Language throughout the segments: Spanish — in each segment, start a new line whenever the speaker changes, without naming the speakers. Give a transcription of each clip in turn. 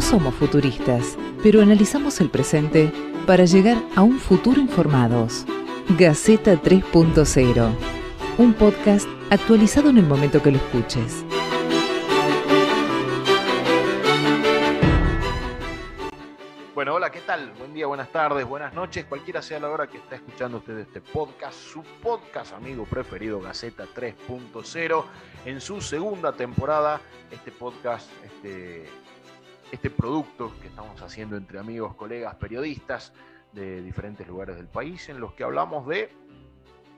No somos futuristas, pero analizamos el presente para llegar a un futuro informados. Gaceta 3.0, un podcast actualizado en el momento que lo escuches.
Bueno, hola, ¿qué tal? Buen día, buenas tardes, buenas noches, cualquiera sea la hora que está escuchando usted este podcast, su podcast amigo preferido, Gaceta 3.0, en su segunda temporada, este podcast, este, este producto que estamos haciendo entre amigos, colegas, periodistas de diferentes lugares del país, en los que hablamos de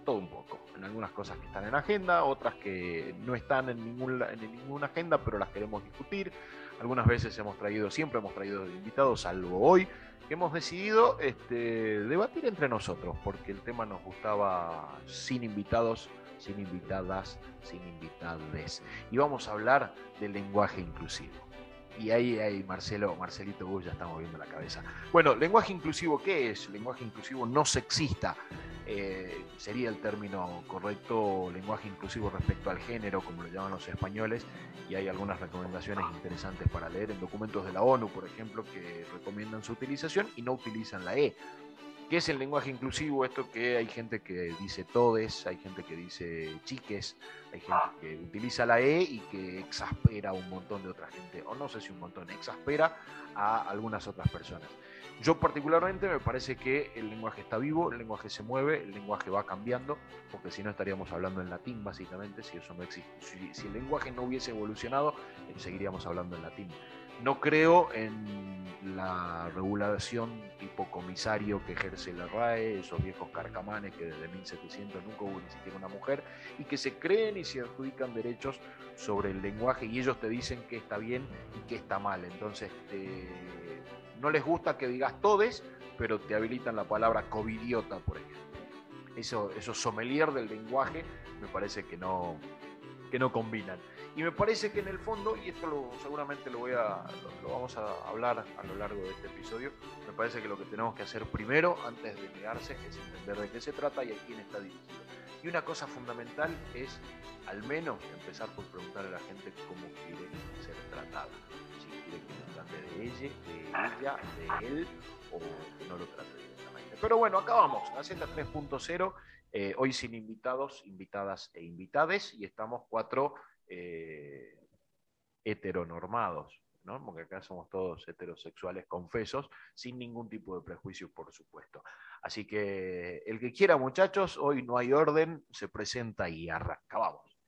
todo un poco. En algunas cosas que están en agenda, otras que no están en, en ninguna agenda, pero las queremos discutir algunas veces hemos traído, siempre hemos traído invitados, salvo hoy, que hemos decidido este, debatir entre nosotros, porque el tema nos gustaba sin invitados, sin invitadas, sin invitades. Y vamos a hablar del lenguaje inclusivo. Y ahí, ahí Marcelo, Marcelito Gus ya está moviendo la cabeza. Bueno, lenguaje inclusivo, ¿qué es? Lenguaje inclusivo no sexista. Eh, sería el término correcto, lenguaje inclusivo respecto al género, como lo llaman los españoles, y hay algunas recomendaciones interesantes para leer en documentos de la ONU, por ejemplo, que recomiendan su utilización y no utilizan la E. ¿Qué es el lenguaje inclusivo? Esto que hay gente que dice todes, hay gente que dice chiques, hay gente que utiliza la E y que exaspera a un montón de otra gente, o no sé si un montón, exaspera a algunas otras personas. Yo particularmente me parece que el lenguaje está vivo, el lenguaje se mueve, el lenguaje va cambiando, porque si no estaríamos hablando en latín básicamente, si eso no existe. Si, el lenguaje no hubiese evolucionado, eh, seguiríamos hablando en latín. No creo en la regulación tipo comisario que ejerce la RAE, esos viejos carcamanes que desde 1700 nunca hubo ni siquiera una mujer, y que se creen y se adjudican derechos sobre el lenguaje y ellos te dicen que está bien y que está mal. Entonces, no les gusta que digas todes, pero te habilitan la palabra covidiota, por ejemplo. Eso, esos sommelier del lenguaje me parece que no, que no combinan. Y me parece que en el fondo, y esto seguramente lo, voy a, lo, vamos a hablar a lo largo de este episodio, me parece que lo que tenemos que hacer primero, antes de negarse, es entender de qué se trata y a quién está dirigido. Y una cosa fundamental es, al menos, empezar por preguntarle a la gente cómo quiere ser tratada de ella, de ella, de él, o que no lo trate directamente. Pero bueno, acá vamos, Gaceta 3.0, eh, hoy sin invitados, invitadas e invitades, y estamos cuatro eh, heteronormados, ¿no? porque acá somos todos heterosexuales confesos, sin ningún tipo de prejuicio, por supuesto. Así que el que quiera, muchachos, hoy no hay orden, se presenta y arranca. Vamos.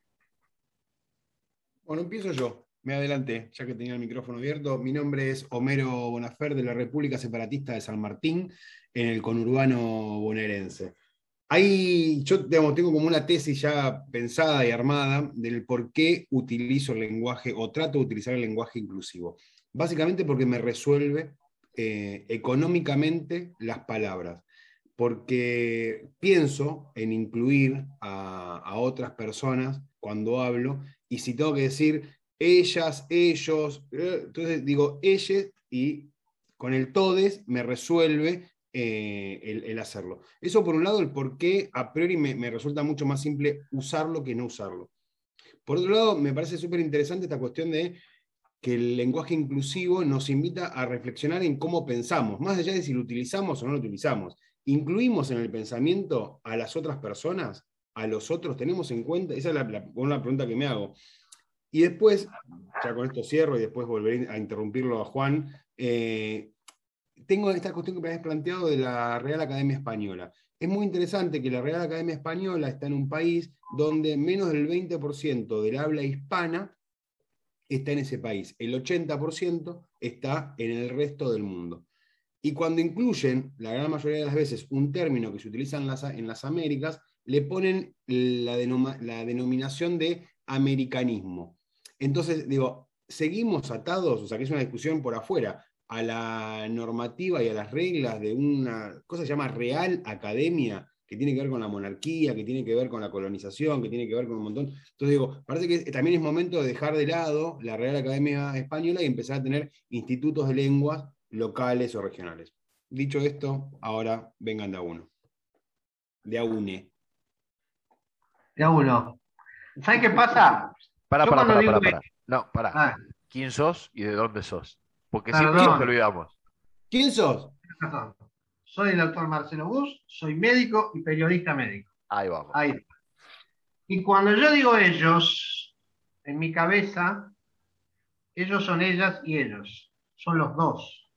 Bueno, empiezo yo. Me adelanté, ya que tenía el micrófono abierto. Mi nombre es Homero Bonafer de la República Separatista de San Martín, en el conurbano bonaerense. Ahí yo tengo como una tesis ya pensada y armada del por qué utilizo el lenguaje o trato de utilizar el lenguaje inclusivo. Básicamente porque me resuelve eh, económicamente las palabras, porque pienso en incluir a, a otras personas cuando hablo y si tengo que decir ellas, ellos, eh, entonces digo ellas y con el todes me resuelve eh, el, hacerlo. Eso por un lado, el por qué a priori me, resulta mucho más simple usarlo que no usarlo. Por otro lado, me parece súper interesante esta cuestión de que el lenguaje inclusivo nos invita a reflexionar en cómo pensamos, más allá de si lo utilizamos o no lo utilizamos. ¿Incluimos en el pensamiento a las otras personas? ¿A los otros? ¿Tenemos en cuenta? Esa es una pregunta que me hago. Y después, ya con esto cierro y después volveré a interrumpirlo a Juan, eh, tengo esta cuestión que me habéis planteado de la Real Academia Española. Es muy interesante que la Real Academia Española está en un país donde menos del 20% del habla hispana está en ese país. El 80% está en el resto del mundo. Y cuando incluyen, la gran mayoría de las veces, un término que se utiliza en las, en las Américas, le ponen la, la denominación de americanismo. Entonces, digo, seguimos atados, o sea, que es una discusión por afuera, a la normativa y a las reglas de una cosa que se llama Real Academia, que tiene que ver con la monarquía, que tiene que ver con la colonización, que tiene que ver con un montón. Entonces digo, parece que también es momento de dejar de lado la Real Academia Española y empezar a tener institutos de lenguas locales o regionales. Dicho esto, ahora vengan de a uno. De a une.
De a uno. ¿Sabes qué pasa?
Para, para, para, para, No, para. Ah. ¿Quién sos y de dónde sos? Porque siempre
Perdón.
nos olvidamos.
¿Quién sos?
Perdón. Soy el doctor Marcelo Bus, soy médico y periodista médico.
Ahí vamos.
Ahí. Y cuando yo digo ellos, en mi cabeza, ellos son ellas y ellos. Son los dos.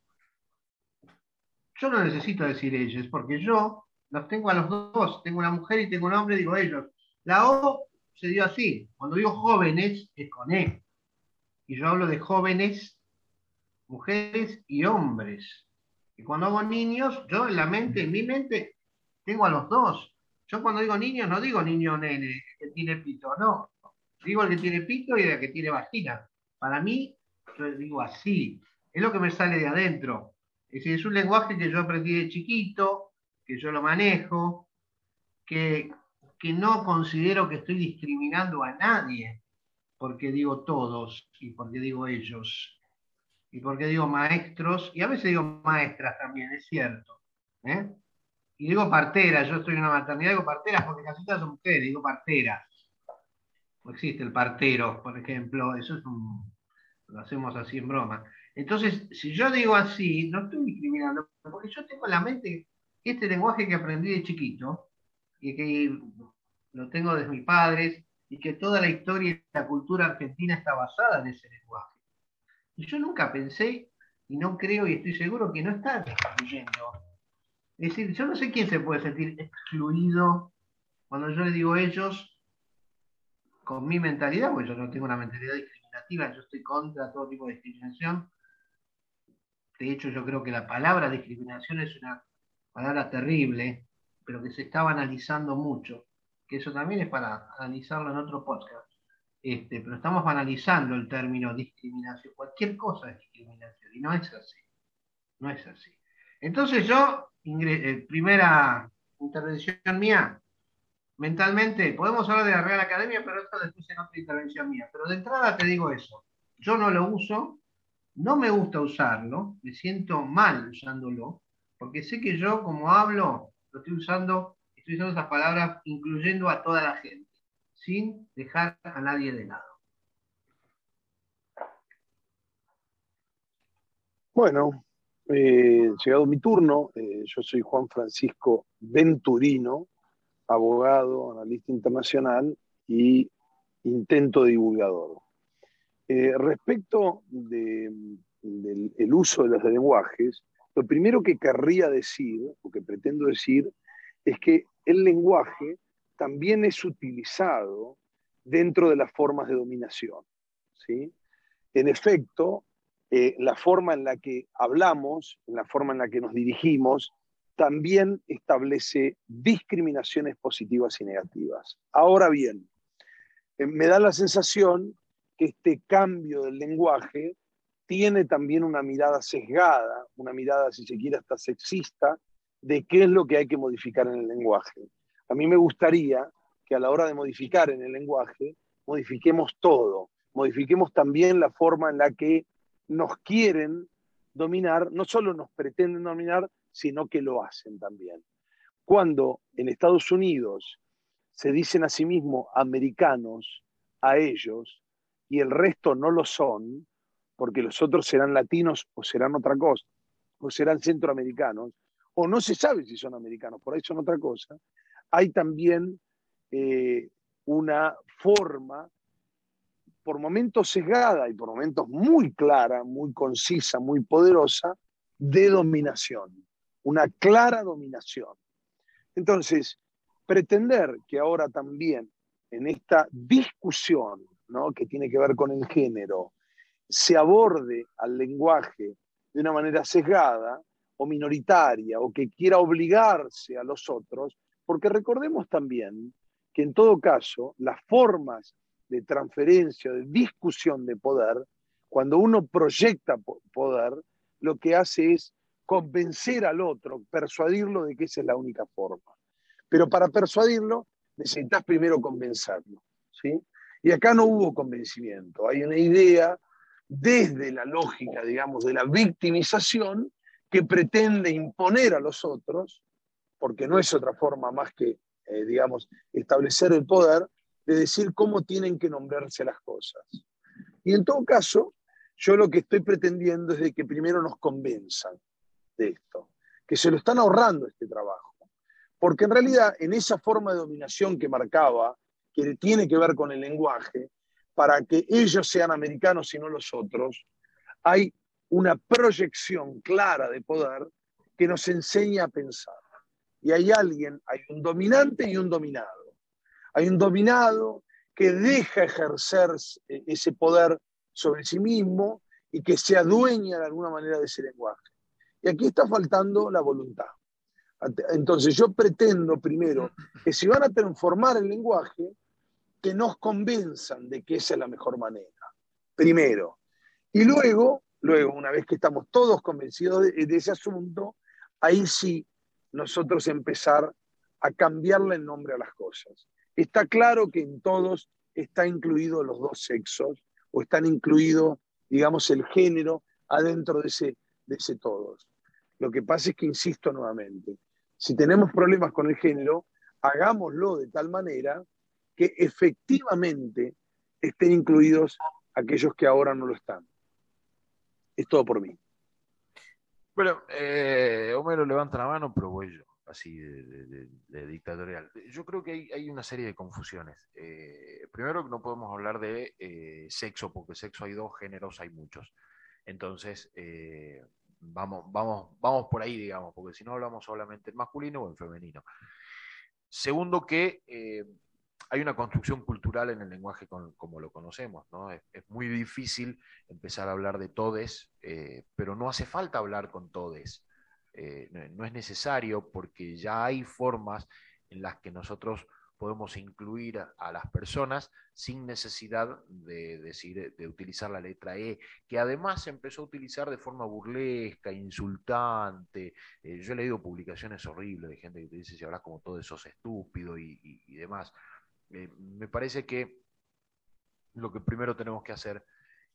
Yo no necesito decir ellos, porque yo los tengo a los dos. Tengo una mujer y tengo un hombre, digo ellos. La O se dio así. Cuando digo jóvenes, es con E. Y yo hablo de jóvenes, mujeres y hombres. Y cuando hago niños, yo en la mente, en mi mente, tengo a los dos. Yo cuando digo niños, no digo niño nene, que tiene pito, no. Digo el que tiene pito y el que tiene vagina. Para mí, yo digo así. Es lo que me sale de adentro. Es es un lenguaje que yo aprendí de chiquito, que yo lo manejo, que, que no considero que estoy discriminando a nadie, porque digo todos y porque digo ellos, y porque digo maestros, y a veces digo maestras también, es cierto. ¿eh? Y digo parteras, yo estoy en una maternidad, digo parteras porque casi todas son mujeres, digo parteras. No existe el partero, por ejemplo, eso es un, lo hacemos así en broma. Entonces, si yo digo así, no estoy discriminando, porque yo tengo en la mente este lenguaje que aprendí de chiquito, y que lo tengo desde mis padres, y que toda la historia y la cultura argentina está basada en ese lenguaje. Y yo nunca pensé, y no creo y estoy seguro que no está excluyendo. Es decir, yo no sé quién se puede sentir excluido cuando yo le digo ellos con mi mentalidad, porque yo no tengo una mentalidad discriminativa, yo estoy contra todo tipo de discriminación. De hecho, yo creo que la palabra discriminación es una palabra terrible, pero que se está banalizando mucho, que eso también es para analizarlo en otro podcast. Este, pero estamos banalizando el término discriminación. Cualquier cosa es discriminación, y no es así. No es así. Entonces yo, eh, primera intervención mía, mentalmente, podemos hablar de la Real Academia, pero esto después en otra intervención mía. Pero de entrada te digo eso. Yo no lo uso, no me gusta usarlo, me siento mal usándolo, porque sé que yo, como hablo, lo estoy usando, estoy usando esas palabras incluyendo a toda la gente, sin dejar a nadie de lado.
Bueno, eh, llegado mi turno, eh, yo soy Juan Francisco Venturino, abogado, analista internacional y intento divulgador. Eh, respecto de- del el uso de los lenguajes, lo primero que querría decir, o que pretendo decir, es que el lenguaje también es utilizado dentro de las formas de dominación. ¿sí? En efecto, eh, la forma en la que hablamos, en la forma en la que nos dirigimos, también establece discriminaciones positivas y negativas. Ahora bien, eh, me da la sensación que este cambio del lenguaje tiene también una mirada sesgada, una mirada, si se quiere, hasta sexista, de qué es lo que hay que modificar en el lenguaje. A mí me gustaría que a la hora de modificar en el lenguaje, modifiquemos todo, modifiquemos también la forma en la que nos quieren dominar, no solo nos pretenden dominar, sino que lo hacen también. Cuando en Estados Unidos se dicen a sí mismos americanos a ellos y el resto no lo son, porque los otros serán latinos o serán otra cosa, o serán centroamericanos, o no se sabe si son americanos, por ahí son otra cosa, hay también eh, una forma por momentos sesgada y por momentos muy clara, muy concisa, muy poderosa, de dominación, una clara dominación. Entonces, pretender que ahora también en esta discusión ¿no? que tiene que ver con el género se aborde al lenguaje de una manera sesgada o minoritaria o que quiera obligarse a los otros, porque recordemos también que en todo caso las formas de transferencia, de discusión de poder, cuando uno proyecta poder, lo que hace es convencer al otro, persuadirlo de que esa es la única forma. Pero para persuadirlo necesitas primero convencerlo. ¿sí? Y acá no hubo convencimiento, hay una idea desde la lógica, digamos, de la victimización que pretende imponer a los otros, porque no es otra forma más que, eh, digamos, establecer el poder, de decir cómo tienen que nombrarse las cosas. Y en todo caso, Yo lo que estoy pretendiendo es de que primero nos convenzan de esto, que se lo están ahorrando este trabajo. Porque en realidad en esa forma de dominación que marcaba, que tiene que ver con el lenguaje, para que ellos sean americanos y no los otros, hay una proyección clara de poder que nos enseña a pensar. Y hay alguien, hay un dominante y un dominado. Hay un dominado que deja ejercer ese poder sobre sí mismo y que se adueña de alguna manera de ese lenguaje. Y aquí está faltando la voluntad. Entonces yo pretendo primero que si van a transformar el lenguaje, que nos convenzan de que esa es la mejor manera. Primero. Y luego, luego, una vez que estamos todos convencidos de, de ese asunto, ahí sí nosotros empezar a cambiarle el nombre a las cosas. Está claro que en todos está incluido los dos sexos o están incluidos, digamos, el género adentro de ese, de ese todos. Lo que pasa es que, insisto nuevamente, si tenemos problemas con el género, hagámoslo de tal manera que efectivamente estén incluidos aquellos que ahora no lo están. Es todo por mí.
Bueno, eh, Homero levanta la mano, pero voy yo, así de, dictatorial. Yo creo que hay, una serie de confusiones. Eh, primero, no podemos hablar de eh, sexo, porque sexo hay dos géneros, hay muchos. Entonces, eh, vamos, vamos, vamos por ahí, digamos, porque si no hablamos solamente en masculino o en femenino. Segundo, que hay una construcción cultural en el lenguaje como lo conocemos, ¿no? Es, muy difícil empezar a hablar de todes, eh, pero no hace falta hablar con todes. Eh, no, es necesario porque ya hay formas en las que nosotros podemos incluir a, las personas sin necesidad de, decir, de utilizar la letra E, que además se empezó a utilizar de forma burlesca, insultante. Eh, yo he leído publicaciones horribles de gente que te dice si hablas como todo eso es estúpido y demás. Eh, me parece que lo que primero tenemos que hacer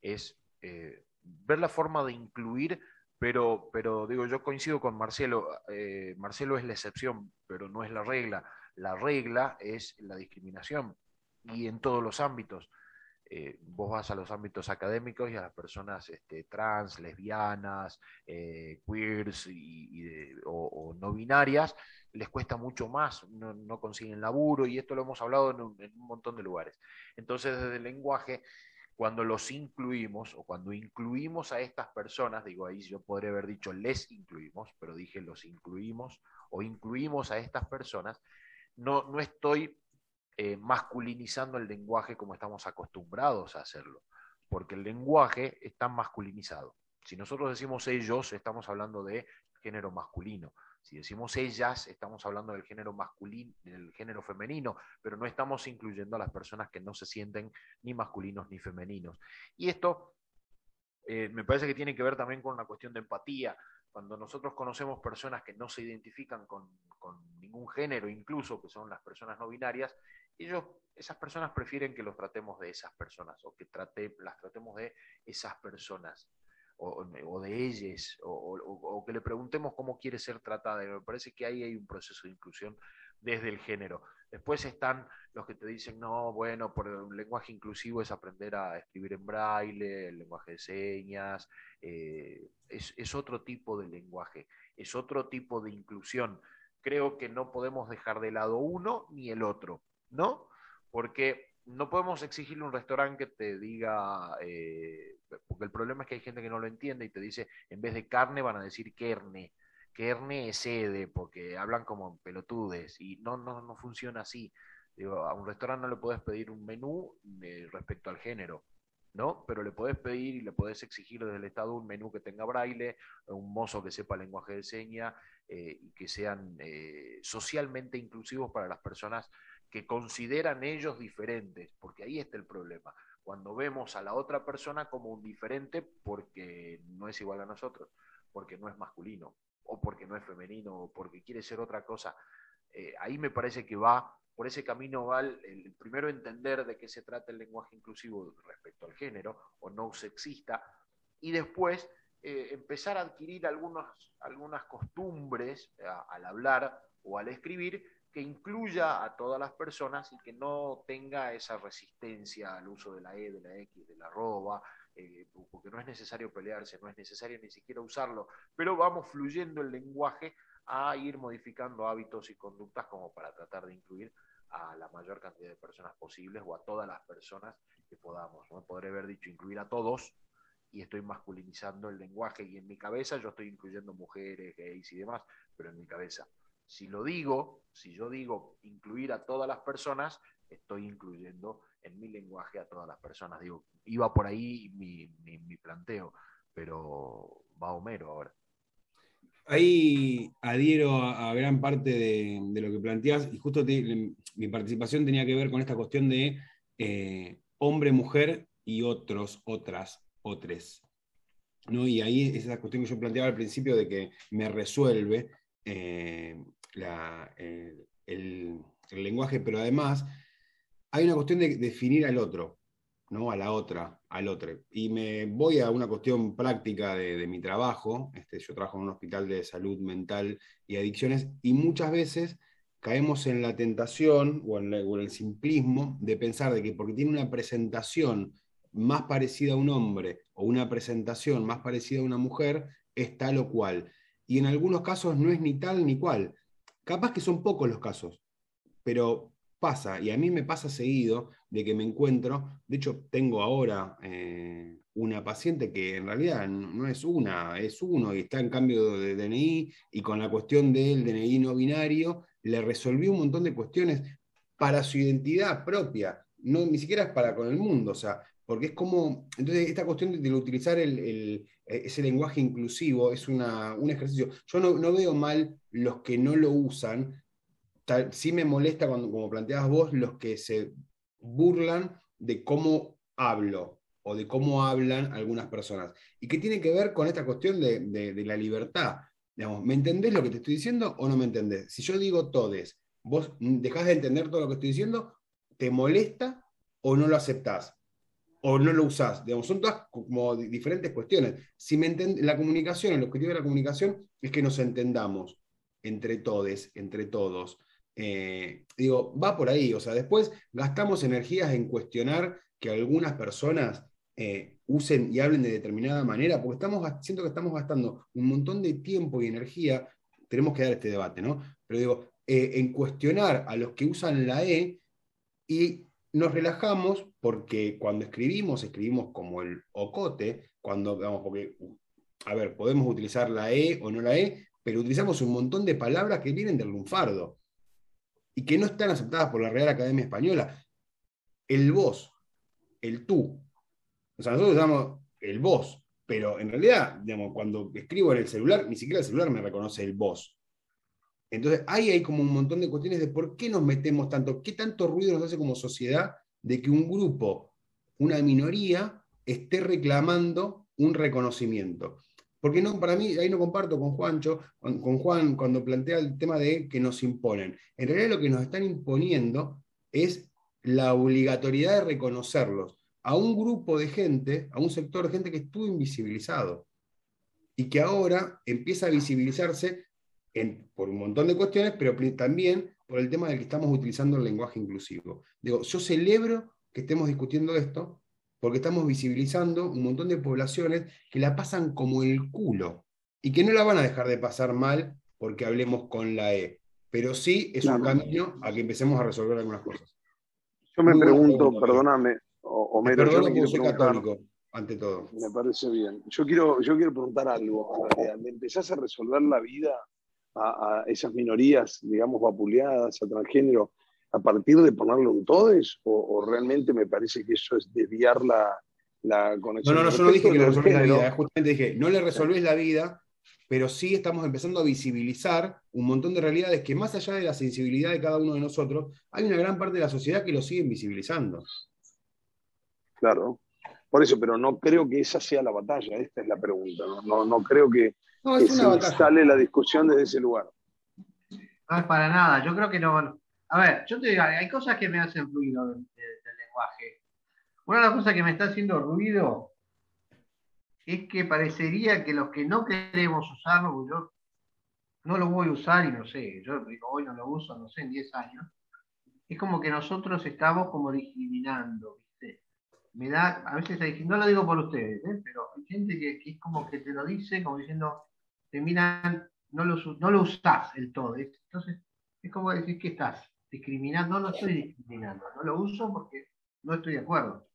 es eh, ver la forma de incluir, pero, pero digo, yo coincido con Marcelo, eh, Marcelo es la excepción, pero no es la regla. La regla es la discriminación y en todos los ámbitos. vos vas a los ámbitos académicos y a las personas este, trans, lesbianas, queers o, no binarias, les cuesta mucho más, no, consiguen laburo y esto lo hemos hablado en un, montón de lugares. Entonces, desde el lenguaje, cuando los incluimos o cuando incluimos a estas personas, digo ahí yo podría haber dicho les incluimos, pero dije los incluimos o incluimos a estas personas, no, no estoy eh, masculinizando el lenguaje como estamos acostumbrados a hacerlo, porque el lenguaje está masculinizado. Si nosotros decimos ellos, estamos hablando de género masculino. Si decimos ellas, estamos hablando del género masculino, del género femenino, pero no estamos incluyendo a las personas que no se sienten ni masculinos ni femeninos. Y esto eh, me parece que tiene que ver también con una cuestión de empatía. Cuando nosotros conocemos personas que no se identifican con, ningún género, incluso que son las personas no binarias, ellos, esas personas prefieren que los tratemos de esas personas o que trate, las tratemos de esas personas o, de ellas, o, que le preguntemos cómo quiere ser tratada. me parece que ahí hay un proceso de inclusión desde el género. Después están los que te dicen, no, bueno, por el lenguaje inclusivo es aprender a escribir en braille, el lenguaje de señas, eh, es, es otro tipo de lenguaje, es otro tipo de inclusión. Creo que no podemos dejar de lado uno ni el otro, ¿no? Porque no podemos exigirle a un restaurante que te diga, eh, porque el problema es que hay gente que no lo entiende y te dice, en vez de carne van a decir carne. Carne es sede, porque hablan como pelotudes y no, no, no funciona así. Digo, a un restaurante no le puedes pedir un menú eh, respecto al género, ¿no? Pero le puedes pedir y le puedes exigir desde el Estado un menú que tenga braille, un mozo que sepa lenguaje de seña eh, y que sean socialmente inclusivos para las personas que consideran ellos diferentes, porque ahí está el problema. Cuando vemos a la otra persona como un diferente porque no es igual a nosotros, porque no es masculino, o porque no es femenino, o porque quiere ser otra cosa, eh, ahí me parece que va, por ese camino va el, primero entender de qué se trata el lenguaje inclusivo respecto al género, o no sexista, y después eh, empezar a adquirir algunas costumbres al hablar o al escribir que incluya a todas las personas y que no tenga esa resistencia al uso de la E, de la X, de la arroba, eh, porque no es necesario pelearse, no es necesario ni siquiera usarlo, pero vamos fluyendo el lenguaje a ir modificando hábitos y conductas como para tratar de incluir a la mayor cantidad de personas posibles o a todas las personas que podamos. ¿no? Podré haber dicho incluir a todos y estoy masculinizando el lenguaje y en mi cabeza yo estoy incluyendo mujeres, gays y demás, pero en mi cabeza. Si lo digo, si yo digo incluir a todas las personas, estoy incluyendo en mi lenguaje a todas las personas. Digo, iba por ahí mi, mi, planteo, pero va Homero ahora.
Ahí adhiero a, gran parte de, lo que planteas y justo mi participación tenía que ver con esta cuestión de eh, hombre, mujer y otros, otras, otros. ¿no? Y ahí es esa cuestión que yo planteaba al principio de que me resuelve eh, el, lenguaje, pero además hay una cuestión de definir al otro, ¿no? a la otra, al otro. Y me voy a una cuestión práctica de, mi trabajo. Este, yo trabajo en un hospital de salud mental y adicciones y muchas veces caemos en la tentación o en, el simplismo de pensar de que porque tiene una presentación más parecida a un hombre o una presentación más parecida a una mujer, es tal o cual. Y en algunos casos no es ni tal ni cual. Capaz que son pocos los casos, pero pasa, y a mí me pasa seguido de que me encuentro, de hecho tengo ahora eh, una paciente que en realidad no es una, es uno y está en cambio de DNI y con la cuestión del DNI no binario le resolvió un montón de cuestiones para su identidad propia, no, ni siquiera es para con el mundo, o sea, porque es como, entonces esta cuestión de, utilizar ese lenguaje inclusivo es una, un ejercicio. Yo no, no, veo mal los que no lo usan, sí me molesta cuando, como planteabas vos, los que se burlan de cómo hablo o de cómo hablan algunas personas. Y que tiene que ver con esta cuestión de, la libertad. Digamos, ¿me entendés lo que te estoy diciendo o no me entendés? Si yo digo todes, vos dejás de entender todo lo que estoy diciendo, ¿te molesta o no lo aceptás? O no lo usás. Digamos, son todas como diferentes cuestiones. Si me la comunicación, el objetivo de la comunicación es que nos entendamos entre todes, entre todos. Eh, digo, va por ahí. O sea, después gastamos energías en cuestionar que algunas personas eh, usen y hablen de determinada manera, porque estamos, siento que estamos gastando un montón de tiempo y energía, tenemos que dar este debate, ¿no? Pero digo, eh, en cuestionar a los que usan la E y nos relajamos porque cuando escribimos, escribimos como el ocote, cuando, digamos, porque, a ver, podemos utilizar la E o no la E, pero utilizamos un montón de palabras que vienen del lunfardo y que no están aceptadas por la Real Academia Española. El vos, el tú. O sea, nosotros usamos el vos, pero en realidad, digamos, cuando escribo en el celular, ni siquiera el celular me reconoce el vos. Entonces, ahí hay como un montón de cuestiones de por qué nos metemos tanto, qué tanto ruido nos hace como sociedad de que un grupo, una minoría, esté reclamando un reconocimiento. Porque no, para mí, ahí no comparto con Juancho, con, Juan, cuando plantea el tema de que nos imponen. En realidad lo que nos están imponiendo es la obligatoriedad de reconocerlos a un grupo de gente, a un sector de gente que estuvo invisibilizado y que ahora empieza a visibilizarse por un montón de cuestiones, pero también por el tema de que estamos utilizando el lenguaje inclusivo. Digo, yo celebro que estemos discutiendo esto, porque estamos visibilizando un montón de poblaciones que la pasan como el culo y que no la van a dejar de pasar mal porque hablemos con la E, pero sí es un camino a que empecemos a resolver algunas cosas.
Yo me pregunto, perdóname, Homero, yo
me soy católico, ante todo.
Me parece bien. Yo quiero, yo quiero preguntar algo. ¿Le empezás a resolver la vida a, a esas minorías, digamos, vapuleadas, a transgénero, a partir de ponerle un todes o, realmente me parece que eso es desviar la, conexión?
No, no, no, yo no dije que le resolvés la vida, justamente dije, no le resolvés la vida, pero sí estamos empezando a visibilizar un montón de realidades que más allá de la sensibilidad de cada uno de nosotros, hay una gran parte de la sociedad que lo sigue visibilizando.
Claro, por eso, pero no creo que esa sea la batalla, esta es la pregunta, no, no, creo que, se instale la discusión desde ese lugar.
No es para nada, yo creo que no, a ver, yo te digo, hay cosas que me hacen ruido del, lenguaje. Una de las cosas que me está haciendo ruido es que parecería que los que no queremos usarlo, yo no lo voy a usar y no sé, yo digo, hoy no lo uso, no sé, en 10 años, es como que nosotros estamos como discriminando, ¿viste? Me da, a veces no lo digo por ustedes, ¿eh? pero hay gente que, es como que te lo dice, como diciendo, te miran, no lo, no lo usás el todo. Entonces, es como decir que estás discriminando, no, no estoy discriminando, no lo uso porque no estoy de acuerdo,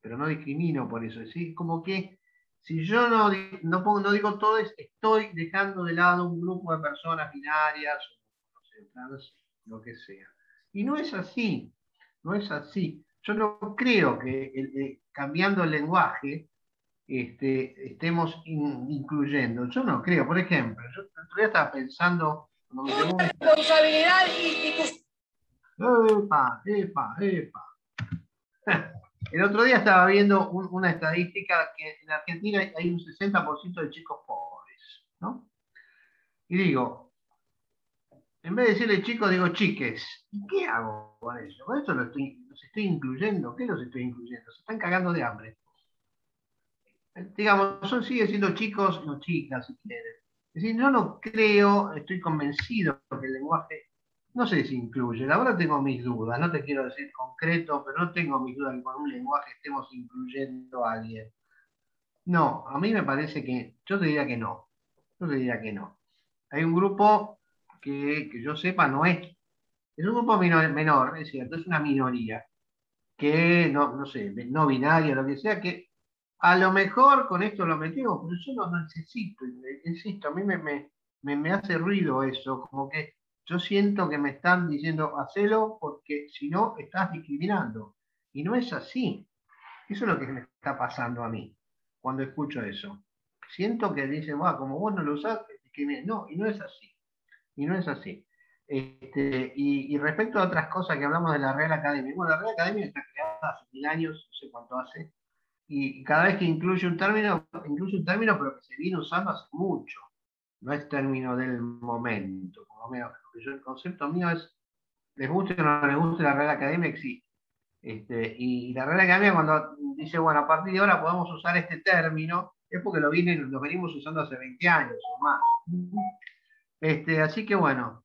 pero no discrimino por eso, es como que si yo no, no, pongo, no digo todo, estoy dejando de lado un grupo de personas binarias, no sé, trans, lo que sea. Y no es así, no es así. Yo no creo que cambiando el lenguaje este, estemos incluyendo. Yo no creo, por ejemplo, yo todavía estaba pensando... responsabilidad y... Epa, epa, epa. El otro día estaba viendo una estadística que en Argentina hay un 60% de chicos pobres, ¿no? Y digo, en vez de decirle chicos, digo chiques. ¿Y qué hago con eso? Con eso los estoy, estoy incluyendo. ¿Qué los estoy incluyendo? Se están cagando de hambre. Digamos, son sigue siendo chicos, no chicas, si quieren. Es decir, no creo, estoy convencido que el lenguaje no sé si incluye, ahora tengo mis dudas, no te quiero decir concreto, pero no tengo mis dudas que con un lenguaje estemos incluyendo a alguien. No, a mí me parece que, yo te diría que no, yo te diría que no. Hay un grupo que, yo sepa no es, es un grupo menor, es cierto, es una minoría, que no, no sé, no binaria, lo que sea, que a lo mejor con esto lo metemos, pero yo no, necesito, insisto, a mí me, me, me hace ruido eso, como que yo siento que me están diciendo, hacelo porque si no estás discriminando. Y no es así. Eso es lo que me está pasando a mí cuando escucho eso. Siento que dicen, bueno, como vos no lo usás, no, y no es así. Y no es así. Este, y, respecto a otras cosas que hablamos de la Real Academia, bueno, la Real Academia está creada hace mil años, no sé cuánto hace, y cada vez que incluye un término, incluye un término, pero que se viene usando hace mucho no es término del momento. Como el concepto mío es, les guste o no les guste, la Real Academia existe. Y la Real Academia cuando dice, bueno, a partir de ahora podemos usar este término, es porque lo, vienen, lo venimos usando hace 20 años o más. Este, así que bueno,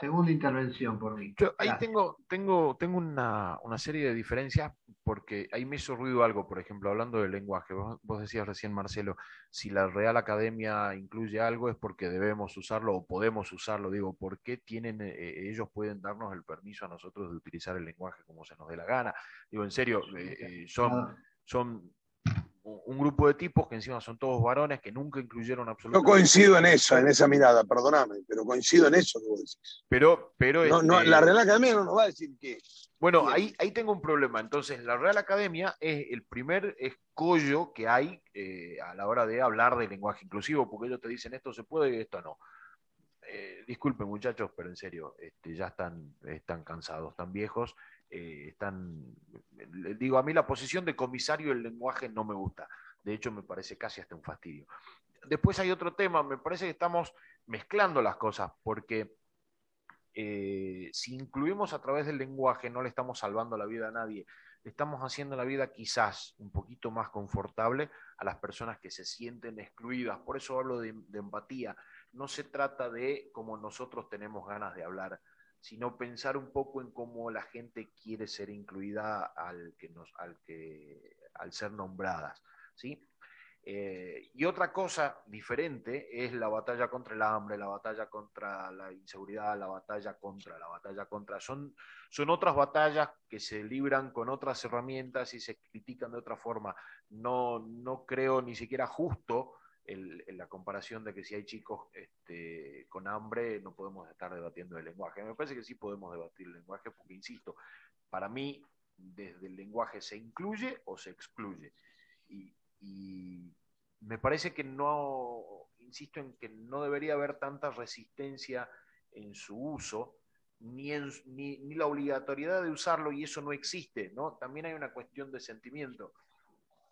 Segunda intervención por mí.
ahí tengo, tengo, tengo una, serie de diferencias porque ahí me hizo ruido algo, por ejemplo, hablando del lenguaje. Vos, decías recién, Marcelo, si la Real Academia incluye algo es porque debemos usarlo o podemos usarlo. Digo, ¿por qué tienen, eh, eh, ellos pueden darnos el permiso a nosotros de utilizar el lenguaje como se nos dé la gana? Digo, en serio, eh, son, son un grupo de tipos que encima son todos varones que nunca incluyeron absolutamente.
Yo coincido en eso, en esa mirada, perdóname, pero coincido en eso que vos decís.
Pero, pero
no, la Real Academia no nos va a decir que.
Bueno, ahí, ahí tengo un problema. Entonces, la Real Academia es el primer escollo que hay eh, a la hora de hablar de lenguaje inclusivo, porque ellos te dicen esto se puede y esto no. Eh, disculpen, muchachos, pero en serio, este, ya están, están cansados, están viejos eh, están, digo, a mí la posición de comisario del lenguaje no me gusta. De hecho, me parece casi hasta un fastidio. Después hay otro tema, me parece que estamos mezclando las cosas, porque eh, si incluimos a través del lenguaje, no le estamos salvando la vida a nadie, le estamos haciendo la vida quizás un poquito más confortable a las personas que se sienten excluidas. Por eso hablo de, de empatía. No se trata de como nosotros tenemos ganas de hablar, sino pensar un poco en cómo la gente quiere ser incluida al, que nos, al, que, al ser nombradas. ¿sí? Eh, y otra cosa diferente es la batalla contra el hambre, la batalla contra la inseguridad, la batalla contra, la batalla contra. Son, son otras batallas que se libran con otras herramientas y se critican de otra forma. No, no creo ni siquiera justo en la comparación de que si hay chicos este, con hambre no podemos estar debatiendo el lenguaje. Me parece que sí podemos debatir el lenguaje porque, insisto, para mí desde el lenguaje se incluye o se excluye. Y, me parece que no, insisto en que no debería haber tanta resistencia en su uso, ni, ni, ni, la obligatoriedad de usarlo, y eso no existe, ¿no? También hay una cuestión de sentimiento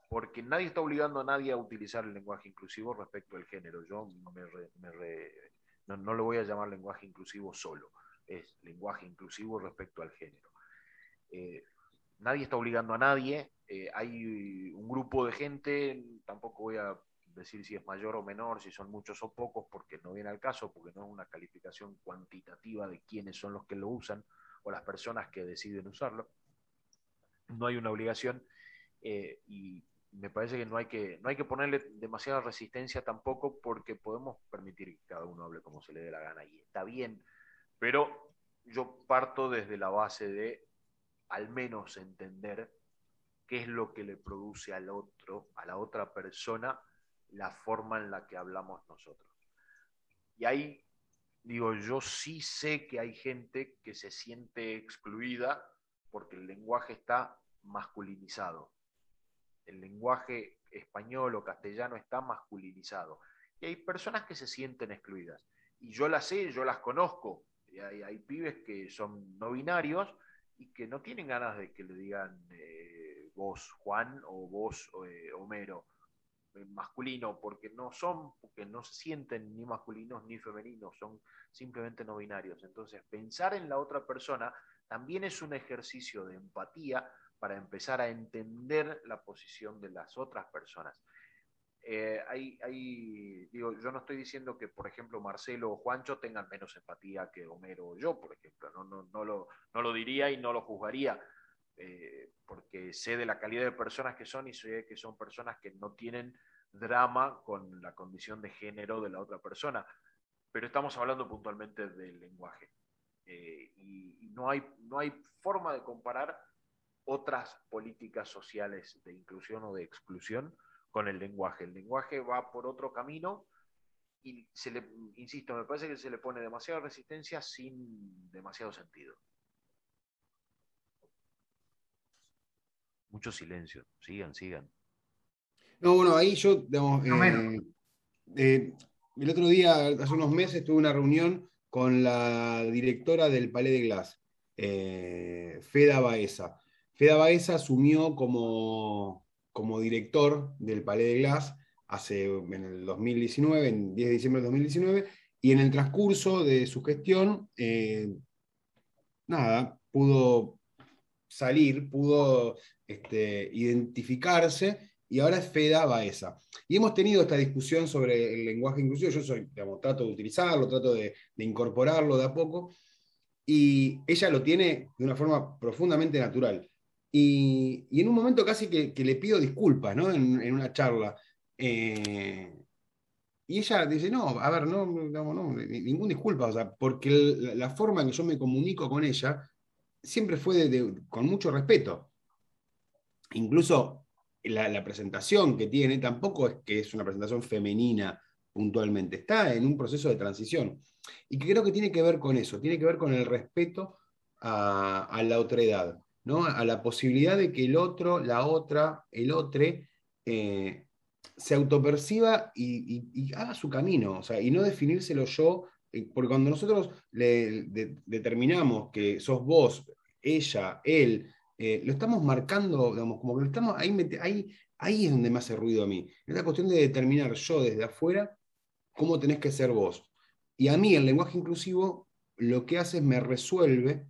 porque nadie está obligando a nadie a utilizar el lenguaje inclusivo respecto al género. Yo no, no le voy a llamar lenguaje inclusivo solo, es lenguaje inclusivo respecto al género. Eh, nadie está obligando a nadie, eh, hay un grupo de gente, tampoco voy a decir si es mayor o menor, si son muchos o pocos, porque no viene al caso, porque no es una calificación cuantitativa de quiénes son los que lo usan o las personas que deciden usarlo. No hay una obligación eh, y me parece que no hay que, no hay que ponerle demasiada resistencia tampoco porque podemos permitir que cada uno hable como se le dé la gana y está bien, pero yo parto desde la base de al menos entender qué es lo que le produce al otro, a la otra persona, la forma en la que hablamos nosotros. Y ahí digo, yo sí sé que hay gente que se siente excluida porque el lenguaje está masculinizado el lenguaje español o castellano está masculinizado. Y hay personas que se sienten excluidas. Y yo las sé, yo las conozco. Y hay, pibes que son no binarios y que no tienen ganas de que le digan eh, vos Juan o vos eh, Homero eh, masculino, porque no son, porque no se sienten ni masculinos ni femeninos, son simplemente no binarios. Entonces, pensar en la otra persona también es un ejercicio de empatía para empezar a entender la posición de las otras personas. Eh, digo, yo no estoy diciendo que, por ejemplo, Marcelo o Juancho tengan menos empatía que Homero o yo, por ejemplo. No, no, no, lo, no lo, diría y no lo juzgaría, eh, porque sé de la calidad de personas que son y sé que son personas que no tienen drama con la condición de género de la otra persona. Pero estamos hablando puntualmente del lenguaje. Eh, y, y no, hay, no hay forma de comparar otras políticas sociales de inclusión o de exclusión con el lenguaje. El lenguaje va por otro camino y se le, insisto, me parece que se le pone demasiada resistencia sin demasiado sentido. Mucho silencio. Sigan, sigan.
No, bueno, ahí yo, digamos, eh, eh, el otro día, hace unos meses, tuve una reunión con la directora del Palais de Glass, eh, Feda Baeza. Feda Baeza asumió como, como director del Palais de Glass hace, en el 2019, en 10 de diciembre del 2019, y en el transcurso de su gestión, eh, nada, pudo salir, pudo este, identificarse y ahora es Feda Baeza. Y hemos tenido esta discusión sobre el lenguaje inclusivo, yo soy, trato de utilizarlo, trato de, de, incorporarlo de a poco, y ella lo tiene de una forma profundamente natural. Y, en un momento casi que, le pido disculpas, ¿no? En, una charla. Eh, y ella dice, no, a ver, no, no, no ninguna disculpa, o sea, porque la, forma en que yo me comunico con ella siempre fue con mucho respeto. Incluso la, presentación que tiene tampoco es que es una presentación femenina puntualmente, está en un proceso de transición. Y creo que tiene que ver con eso, tiene que ver con el respeto a, a la otredad a la posibilidad de que el otro, la otra, el otro, eh, se autoperciba y, haga su camino, y no definírselo yo, eh, porque cuando nosotros le, determinamos que sos vos, ella, él, eh, lo estamos marcando, digamos, como que lo estamos, ahí, ahí, es donde me hace ruido a mí. Es la cuestión de determinar yo desde afuera cómo tenés que ser vos. Y a mí el lenguaje inclusivo lo que hace es me resuelve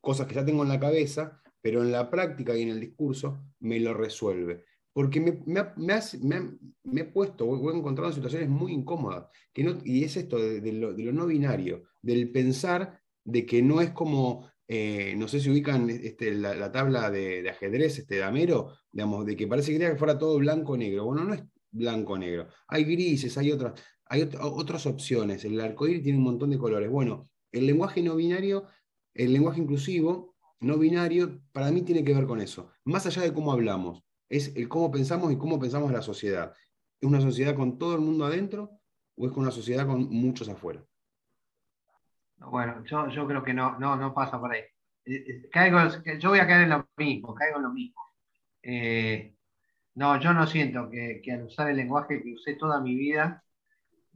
cosas que ya tengo en la cabeza, pero en la práctica y en el discurso me lo resuelve. Porque me, he puesto, he encontrado en situaciones muy incómodas, que no, y es esto de, lo, no binario, del pensar de que no es como, eh, no sé si ubican este, la, tabla de, ajedrez este, de Amero, digamos, de que parece que fuera todo blanco-negro. Bueno, no es blanco-negro, hay grises, hay otras, hay otras opciones, el arcoíris tiene un montón de colores. Bueno, el lenguaje no binario, el lenguaje inclusivo, no binario, para mí tiene que ver con eso. Más allá de cómo hablamos, es el cómo pensamos y cómo pensamos la sociedad. ¿Es una sociedad con todo el mundo adentro o es una sociedad con muchos afuera?
Bueno, yo, creo que no, no, no pasa por ahí. Eh, eh, yo voy a caer en lo mismo, caigo en lo mismo. Eh, no, yo no siento que, al usar el lenguaje que usé toda mi vida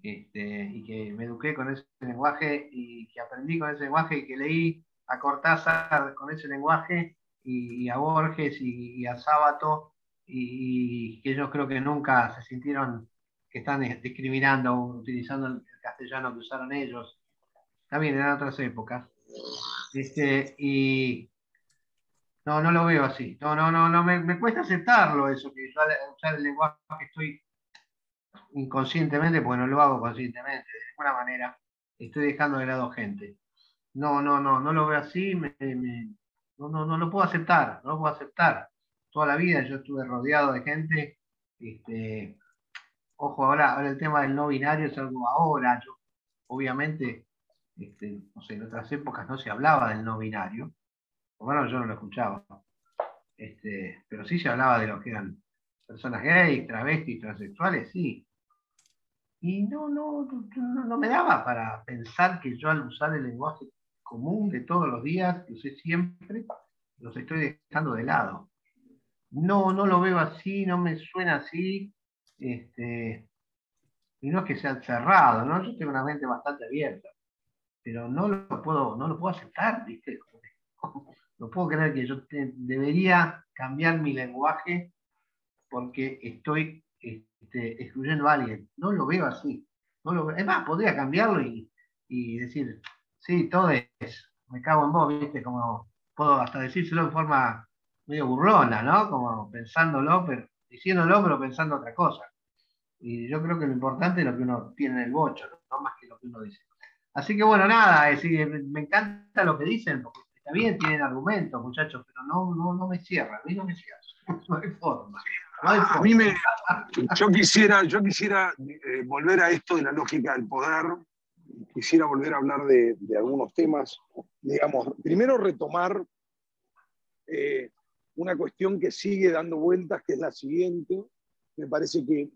este, y que me eduqué con ese lenguaje y que aprendí con ese lenguaje y que leí a Cortázar con ese lenguaje y, a Borges y, a Sábato y, que ellos creo que nunca se sintieron que están discriminando o utilizando el castellano que usaron ellos. También eran otras épocas. Este, y no, no lo veo así. No, no, no, no me, cuesta aceptarlo eso, que yo al usar el lenguaje estoy inconscientemente, porque no lo hago conscientemente, de alguna manera, estoy dejando de lado gente. No, no, no, no lo veo así, no, no, no lo puedo aceptar, no lo puedo aceptar. Toda la vida yo estuve rodeado de gente, este, ojo, ahora, ahora el tema del no binario es algo ahora, yo, obviamente, este, no sé, en otras épocas no se hablaba del no binario, bueno, yo no lo escuchaba, este, pero sí se hablaba de lo que eran personas gays, travestis, transexuales, sí. Y no, no, no, me daba para pensar que yo al usar el lenguaje común de todos los días, que sé siempre, los estoy dejando de lado. No, no lo veo así, no me suena así. Este, y no es que sea cerrado, ¿no? Yo tengo una mente bastante abierta, pero no lo puedo, no lo puedo aceptar, ¿viste? No puedo creer que yo debería cambiar mi lenguaje porque estoy este, excluyendo a alguien. No lo veo así. No podría cambiarlo y, decir, sí, todo es, me cago en vos, ¿viste? Como puedo hasta decírselo en forma medio burlona, ¿no? Como pensándolo, pero diciéndolo, pero pensando otra cosa. Y yo creo que lo importante es lo que uno tiene en el bocho, no, más que lo que uno dice. Así que bueno, nada, es decir, me encanta lo que dicen, porque está bien, tienen argumentos, muchachos, pero no, no, no me cierra, a mí no me cierra. No hay forma.
A mí me, yo quisiera, yo quisiera eh, volver a esto de la lógica del poder, quisiera volver a hablar de, algunos temas, digamos, primero retomar eh, una cuestión que sigue dando vueltas, que es la siguiente, me parece que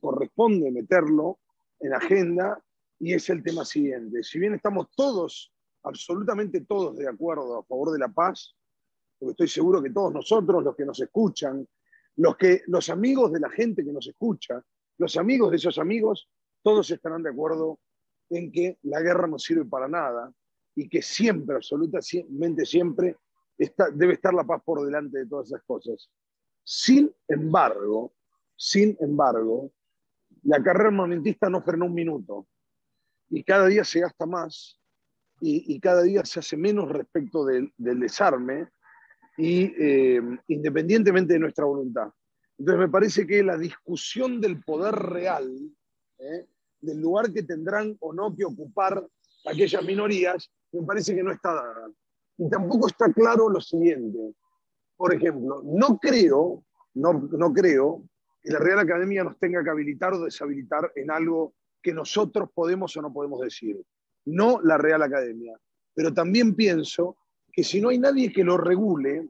corresponde meterlo en la agenda, y es el tema siguiente. Si bien estamos todos, absolutamente todos de acuerdo a favor de la paz, porque estoy seguro que todos nosotros, los que nos escuchan, los, que, los amigos de la gente que nos escucha, los amigos de esos amigos, todos estarán de acuerdo en que la guerra no sirve para nada y que siempre, absolutamente siempre, está, debe estar la paz por delante de todas esas cosas. Sin embargo, sin embargo, la carrera armamentista no frenó un minuto y cada día se gasta más y, cada día se hace menos respecto del desarme y eh, independientemente de nuestra voluntad. Entonces me parece que la discusión del poder real, ¿eh? Del lugar que tendrán o no que ocupar aquellas minorías, me parece que no está dada. Y tampoco está claro lo siguiente. Por ejemplo, no creo, no, no creo que la Real Academia nos tenga que habilitar o deshabilitar en algo que nosotros podemos o no podemos decir. No la Real Academia. Pero también pienso que si no hay nadie que lo regule,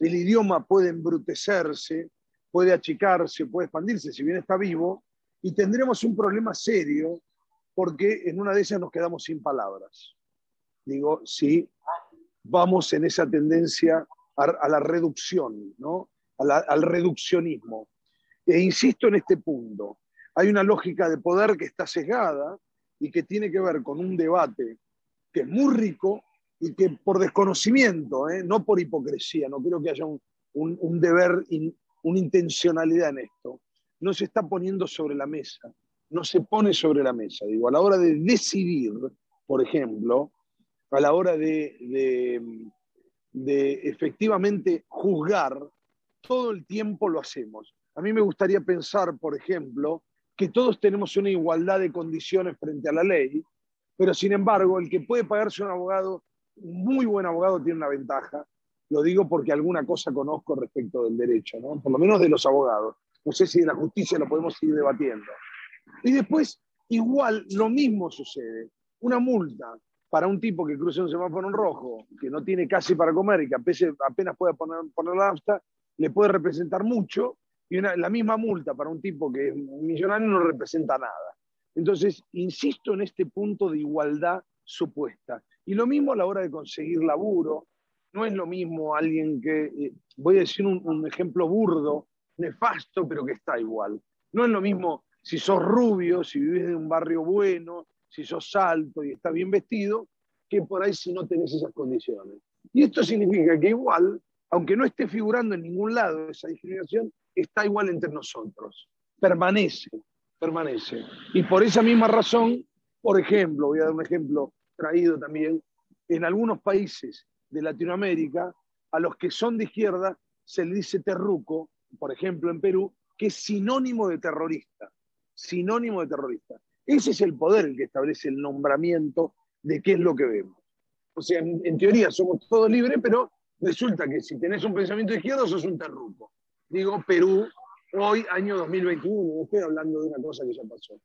el idioma puede embrutecerse, puede achicarse, puede expandirse, si bien está vivo, y tendremos un problema serio porque en una de esas nos quedamos sin palabras. Digo, si vamos en esa tendencia a, la reducción, ¿no? al reduccionismo. E insisto en este punto, hay una lógica de poder que está sesgada y que tiene que ver con un debate que es muy rico, y que por desconocimiento, ¿eh? no por hipocresía, no creo que haya un, deber, una intencionalidad en esto, no se está poniendo sobre la mesa, no se pone sobre la mesa. Digo, a la hora de decidir, por ejemplo, a la hora de, de efectivamente juzgar, todo el tiempo lo hacemos. A mí me gustaría pensar, por ejemplo, que todos tenemos una igualdad de condiciones frente a la ley, pero sin embargo, el que puede pagarse un abogado un muy buen abogado tiene una ventaja. Lo digo porque alguna cosa conozco respecto del derecho, ¿no? por lo menos de los abogados. No sé si de la justicia lo podemos seguir debatiendo. Y después, igual, lo mismo sucede. Una multa para un tipo que cruza un semáforo en rojo, que no tiene casi para comer y que apenas puede poner, poner la hasta, le puede representar mucho. Y la misma multa para un tipo que es millonario no representa nada. Entonces, insisto en este punto de igualdad supuesta. Y lo mismo a la hora de conseguir laburo. No es lo mismo alguien que, eh, voy a decir un, ejemplo burdo, nefasto, pero que está igual. No es lo mismo si sos rubio, si vives en un barrio bueno, si sos alto y estás bien vestido, que por ahí si no tenés esas condiciones. Y esto significa que igual, aunque no esté figurando en ningún lado esa discriminación, está igual entre nosotros. Permanece, permanece. Y por esa misma razón, por ejemplo, voy a dar un ejemplo traído también, en algunos países de Latinoamérica, a los que son de izquierda se le dice terruco, por ejemplo en Perú, que es sinónimo de terrorista. sinónimo de terrorista. Ese es el poder el que establece el nombramiento de qué es lo que vemos. O sea, en, teoría somos todos libres, pero resulta que si tenés un pensamiento izquierdo sos un terruco. Digo, Perú, hoy, año 2021, no estoy hablando de una cosa que ya pasó.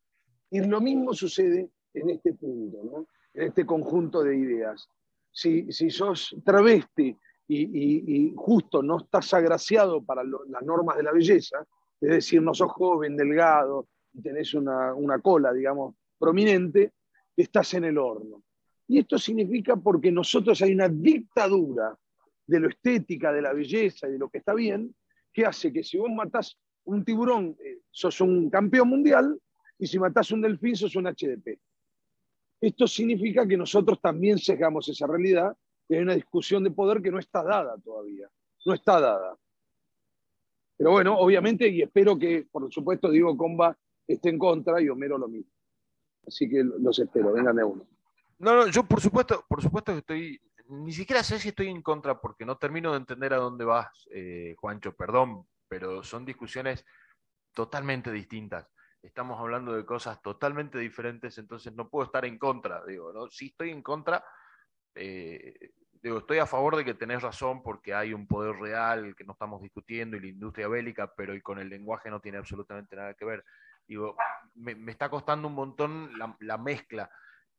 Y lo mismo sucede en este punto, ¿no? en este conjunto de ideas. Si, si sos travesti y, justo no estás agraciado para las normas de la belleza, es decir, no sos joven, delgado y tenés una, cola, digamos, prominente, estás en el horno. Y esto significa porque nosotros hay una dictadura de lo estética, de la belleza y de lo que está bien, que hace que si vos matás un tiburón, eh, sos un campeón mundial, y si matás un delfín, sos un HDP. Esto significa que nosotros también sesgamos esa realidad, hay una discusión de poder que no está dada todavía, no está dada. Pero bueno, obviamente, y espero que, por supuesto, Diego Comba esté en contra y Homero lo mismo. Así que los espero, vengan a uno.
No, no, yo por supuesto, por supuesto que estoy, ni siquiera sé si estoy en contra porque no termino de entender a dónde vas, eh, Juancho, perdón, pero son discusiones totalmente distintas. Estamos hablando de cosas totalmente diferentes, entonces no puedo estar en contra, digo, ¿no? Si estoy en contra, eh, digo, estoy a favor de que tenés razón porque hay un poder real que no estamos discutiendo y la industria bélica, pero y con el lenguaje no tiene absolutamente nada que ver. Digo, me, está costando un montón la mezcla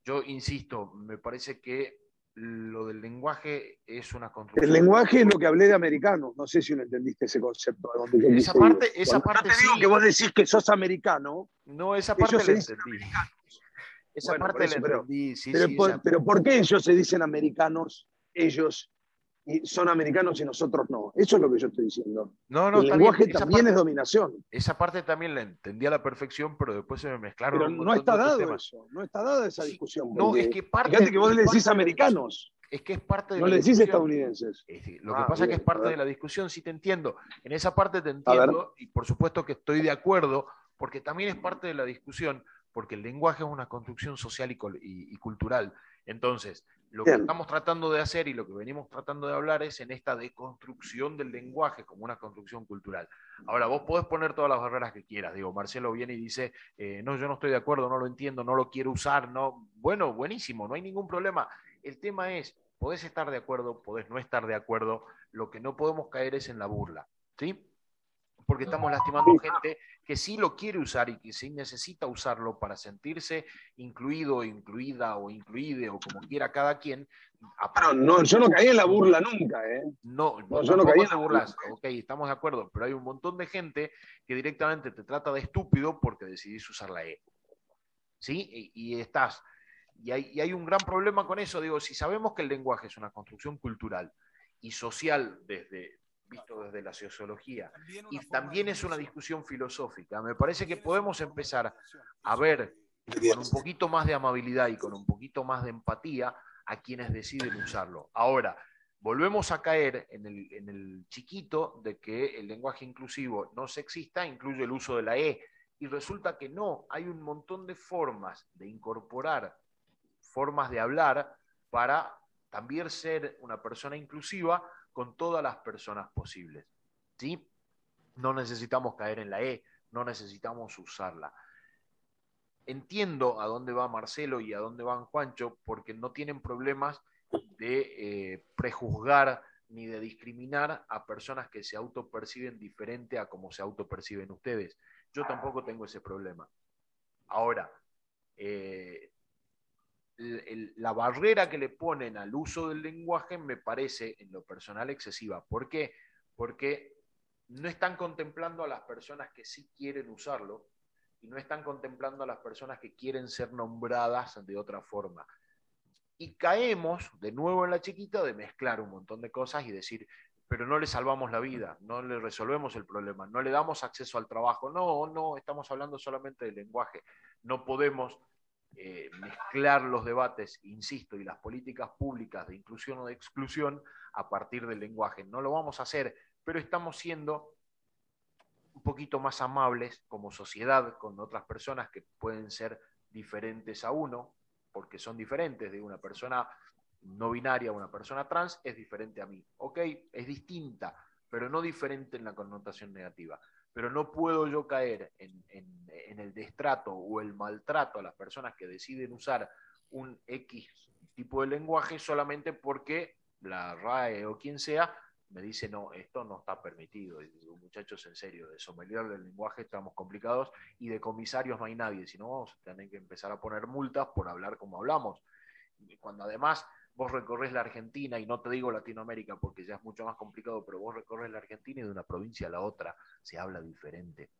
yo insisto, me parece que lo del lenguaje es una construcción.
El lenguaje es lo que hablé de americano. No sé si no entendiste ese concepto.
esa parte, esa parte
te digo que vos decís que sos americano.
No, esa parte la entendí. Esa parte la entendí.
pero, pero ¿por qué ellos se dicen americanos? Ellos y son americanos y nosotros no. Eso es lo que yo estoy diciendo.
No, no,
el lenguaje también es dominación.
Esa parte también la entendí a la perfección, pero después se me mezclaron.
Pero no está dado eso, no está dada esa discusión.
No, es que parte.
Fíjate que vos le decís americanos.
Es que es parte de
No le decís estadounidenses.
lo que ah, pasa es que es parte de la discusión, sí te entiendo. En esa parte te entiendo, y por supuesto que estoy de acuerdo, porque también es parte de la discusión, porque el lenguaje es una construcción social y cultural. Entonces, lo que estamos tratando de hacer y lo que venimos tratando de hablar es en esta deconstrucción del lenguaje como una construcción cultural. Ahora, vos podés poner todas las barreras que quieras. Digo, Marcelo viene y dice, eh, no, yo no estoy de acuerdo, no lo entiendo, no lo quiero usar, no. Bueno, buenísimo, no hay ningún problema. El tema es, podés estar de acuerdo, podés no estar de acuerdo, lo que no podemos caer es en la burla. ¿Sí? Porque estamos lastimando gente que sí lo quiere usar y que sí necesita usarlo para sentirse incluido, incluida o incluide o como quiera cada quien.
no, yo no caí en la burla nunca, ¿eh?
No, yo no caí en la burla. Ok, estamos de acuerdo, pero hay un montón de gente que directamente te trata de estúpido porque decidís usar la E. ¿Sí? Y, estás. Y hay, y hay un gran problema con eso. Digo, si sabemos que el lenguaje es una construcción cultural y social desde, visto desde la sociología. Y también es una discusión filosófica. Me parece que podemos empezar a ver con un poquito más de amabilidad y con un poquito más de empatía a quienes deciden usarlo. Ahora, volvemos a caer en el, chiquito de que el lenguaje inclusivo no sexista incluye el uso de la E. Y resulta que no, hay un montón de formas de incorporar formas de hablar para también ser una persona inclusiva con todas las personas posibles. ¿sí? No necesitamos caer en la E, no necesitamos usarla. Entiendo a dónde va Marcelo y a dónde van Juancho, porque no tienen problemas de eh, prejuzgar ni de discriminar a personas que se autoperciben diferente a como se autoperciben ustedes. Yo tampoco tengo ese problema. Ahora, eh, la barrera que le ponen al uso del lenguaje me parece en lo personal excesiva. ¿Por qué? Porque no están contemplando a las personas que sí quieren usarlo y no están contemplando a las personas que quieren ser nombradas de otra forma. Y caemos de nuevo en la chiquita de mezclar un montón de cosas y decir, pero no le salvamos la vida, no le resolvemos el problema, no le damos acceso al trabajo. No, no, estamos hablando solamente del lenguaje. No podemos eh, mezclar los debates, insisto, y las políticas públicas de inclusión o de exclusión a partir del lenguaje. No lo vamos a hacer, pero estamos siendo un poquito más amables como sociedad con otras personas que pueden ser diferentes a uno, porque son diferentes de una persona no binaria a una persona trans, es diferente a mí. ¿Ok? Es distinta, pero no diferente en la connotación negativa. Pero no puedo yo caer en, el destrato o el maltrato a las personas que deciden usar un X tipo de lenguaje solamente porque la RAE o quien sea me dice, no, esto no está permitido. Y digo, muchachos, en serio, de sommelier del lenguaje estamos complicados y de comisarios no hay nadie, sino vamos a que empezar a poner multas por hablar como hablamos. Cuando además vos recorres la Argentina, y no te digo Latinoamérica porque ya es mucho más complicado, pero vos recorres la Argentina y de una provincia a la otra se habla diferente.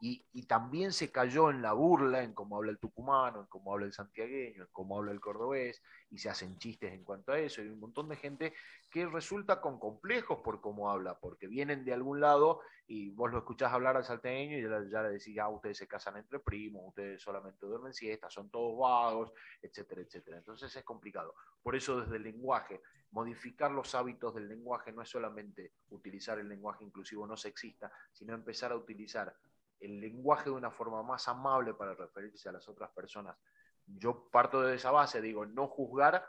Y, también se cayó en la burla, en cómo habla el tucumano, en cómo habla el santiagueño, en cómo habla el cordobés, y se hacen chistes en cuanto a eso. Hay un montón de gente que resulta con complejos por cómo habla, porque vienen de algún lado y vos lo escuchás hablar al salteño y ya, le decís, ah, ustedes se casan entre primos, ustedes solamente duermen siestas, son todos vagos, etcétera, etcétera. Entonces es complicado. Por eso desde el lenguaje, modificar los hábitos del lenguaje no es solamente utilizar el lenguaje inclusivo no sexista, sino empezar a utilizar el lenguaje de una forma más amable para referirse a las otras personas. Yo parto de esa base, digo, no juzgar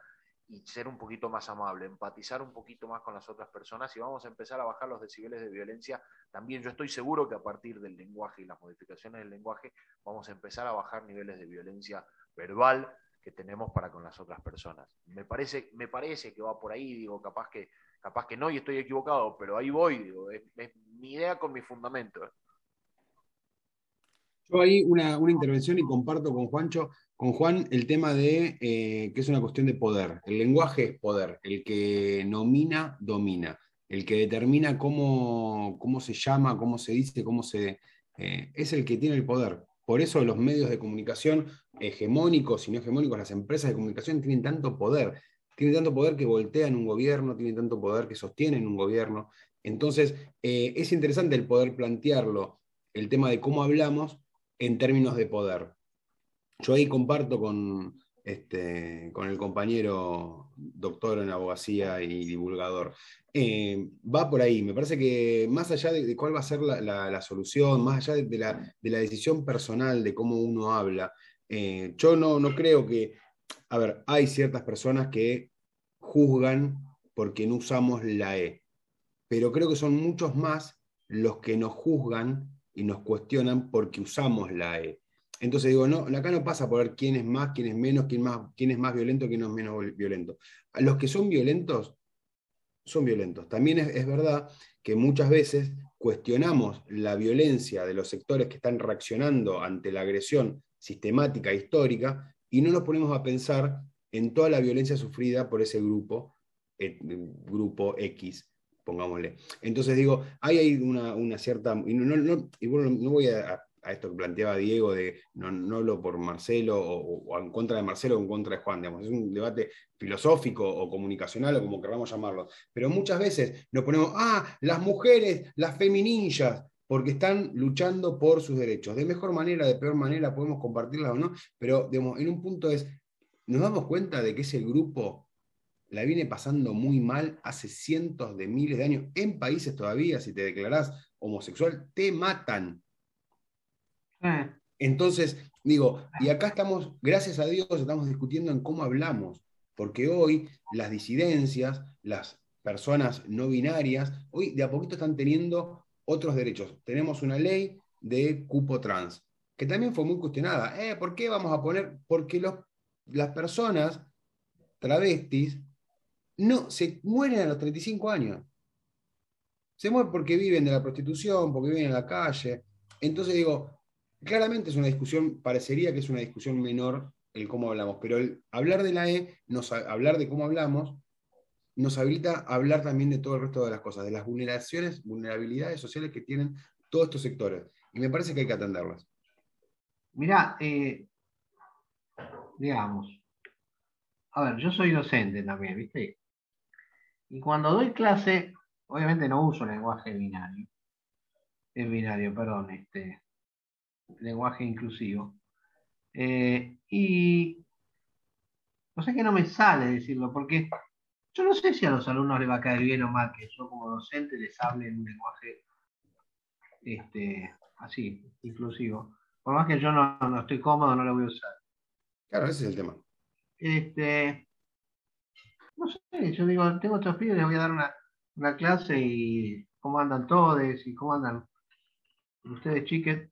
y ser un poquito más amable, empatizar un poquito más con las otras personas y vamos a empezar a bajar los decibeles de violencia. También yo estoy seguro que a partir del lenguaje y las modificaciones del lenguaje vamos a empezar a bajar niveles de violencia verbal que tenemos para con las otras personas. Me parece, me parece que va por ahí, digo, capaz que, capaz que no y estoy equivocado, pero ahí voy, digo, es, mi idea con mi fundamento.
Yo ahí una, intervención y comparto con Juancho, con Juan el tema de eh, que es una cuestión de poder. El lenguaje es poder. El que nomina, domina. El que determina cómo, cómo se llama, cómo se dice, cómo se. Eh, es el que tiene el poder. Por eso los medios de comunicación hegemónicos y no hegemónicos, las empresas de comunicación tienen tanto poder. Tienen tanto poder que voltean un gobierno, tienen tanto poder que sostienen un gobierno. Entonces, eh, es interesante el poder plantearlo, el tema de cómo hablamos, en términos de poder. Yo ahí comparto con, este, con el compañero doctor en abogacía y divulgador. Eh, va por ahí, me parece que más allá de, cuál va a ser la, solución, más allá de, la, decisión personal de cómo uno habla, eh, yo no, no creo que, a ver, hay ciertas personas que juzgan porque no usamos la E, pero creo que son muchos más los que nos juzgan y nos cuestionan porque usamos la E. Entonces digo, no, acá no pasa por ver quién es más, quién es menos, quién, más, quién es más violento, quién es menos violento. A los que son violentos, son violentos. También es, verdad que muchas veces cuestionamos la violencia de los sectores que están reaccionando ante la agresión sistemática histórica y no nos ponemos a pensar en toda la violencia sufrida por ese grupo, eh, grupo X, pongámosle. Entonces digo, hay ahí una, cierta, y, bueno, no voy a, esto que planteaba Diego de no, no hablo por Marcelo o, en contra de Marcelo o en contra de Juan, digamos, es un debate filosófico o comunicacional o como queramos llamarlo, pero muchas veces nos ponemos, ah, las mujeres, las femininjas, porque están luchando por sus derechos. De mejor manera, de peor manera, podemos compartirlas o no, pero digamos, en un punto es, nos damos cuenta de que es el grupo la viene pasando muy mal hace cientos de miles de años. En países todavía, si te declarás homosexual, te matan. Entonces, digo, y acá estamos, gracias a Dios, estamos discutiendo en cómo hablamos, porque hoy las disidencias, las personas no binarias, hoy de a poquito están teniendo otros derechos. Tenemos una ley de cupo trans, que también fue muy cuestionada. Eh, ¿Por qué vamos a poner? Porque los, las personas travestis no, se mueren a los 35 años. Se mueren porque viven de la prostitución, porque viven en la calle. Entonces digo, claramente es una discusión, parecería que es una discusión menor el cómo hablamos, pero el hablar de la E, nos, hablar de cómo hablamos, nos habilita a hablar también de todo el resto de las cosas, de las vulneraciones, vulnerabilidades sociales que tienen todos estos sectores. Y me parece que hay que atenderlas.
Mirá, eh, digamos, a ver, yo soy docente también, ¿viste? Y cuando doy clase, obviamente no uso lenguaje binario. Es binario, perdón, este lenguaje inclusivo. Eh, y no sé que no me sale decirlo, porque yo no sé si a los alumnos les va a caer bien o mal que yo como docente les hable en un lenguaje este, así, inclusivo. Por más que yo no, no estoy cómodo, no lo voy a usar.
Claro, ese es el tema.
Este, no sé, yo digo, tengo otros pibes, les voy a dar una, clase y cómo andan todos y cómo andan ustedes chiques,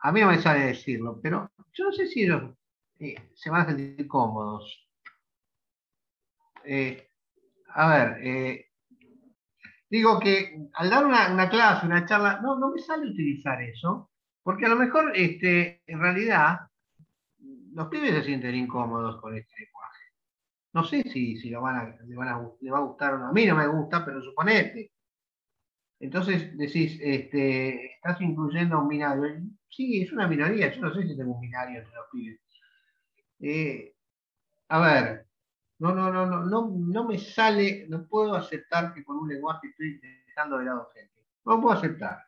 a mí no me sale decirlo, pero yo no sé si ellos eh, se van a sentir cómodos. Eh, a ver, eh, digo que al dar una, clase, una charla, no, no me sale utilizar eso, porque a lo mejor este, en realidad los pibes se sienten incómodos con este lenguaje. No sé si, si lo van a, le, va a gustar o no. A mí no me gusta, pero suponete. Entonces decís, este, estás incluyendo a un binario. Sí, es una minoría. Yo no sé si tengo un binario entre los pibes. Eh, a ver, no, no, no, no, no, no me sale, no puedo aceptar que con un lenguaje estoy dejando de lado gente. No puedo aceptar.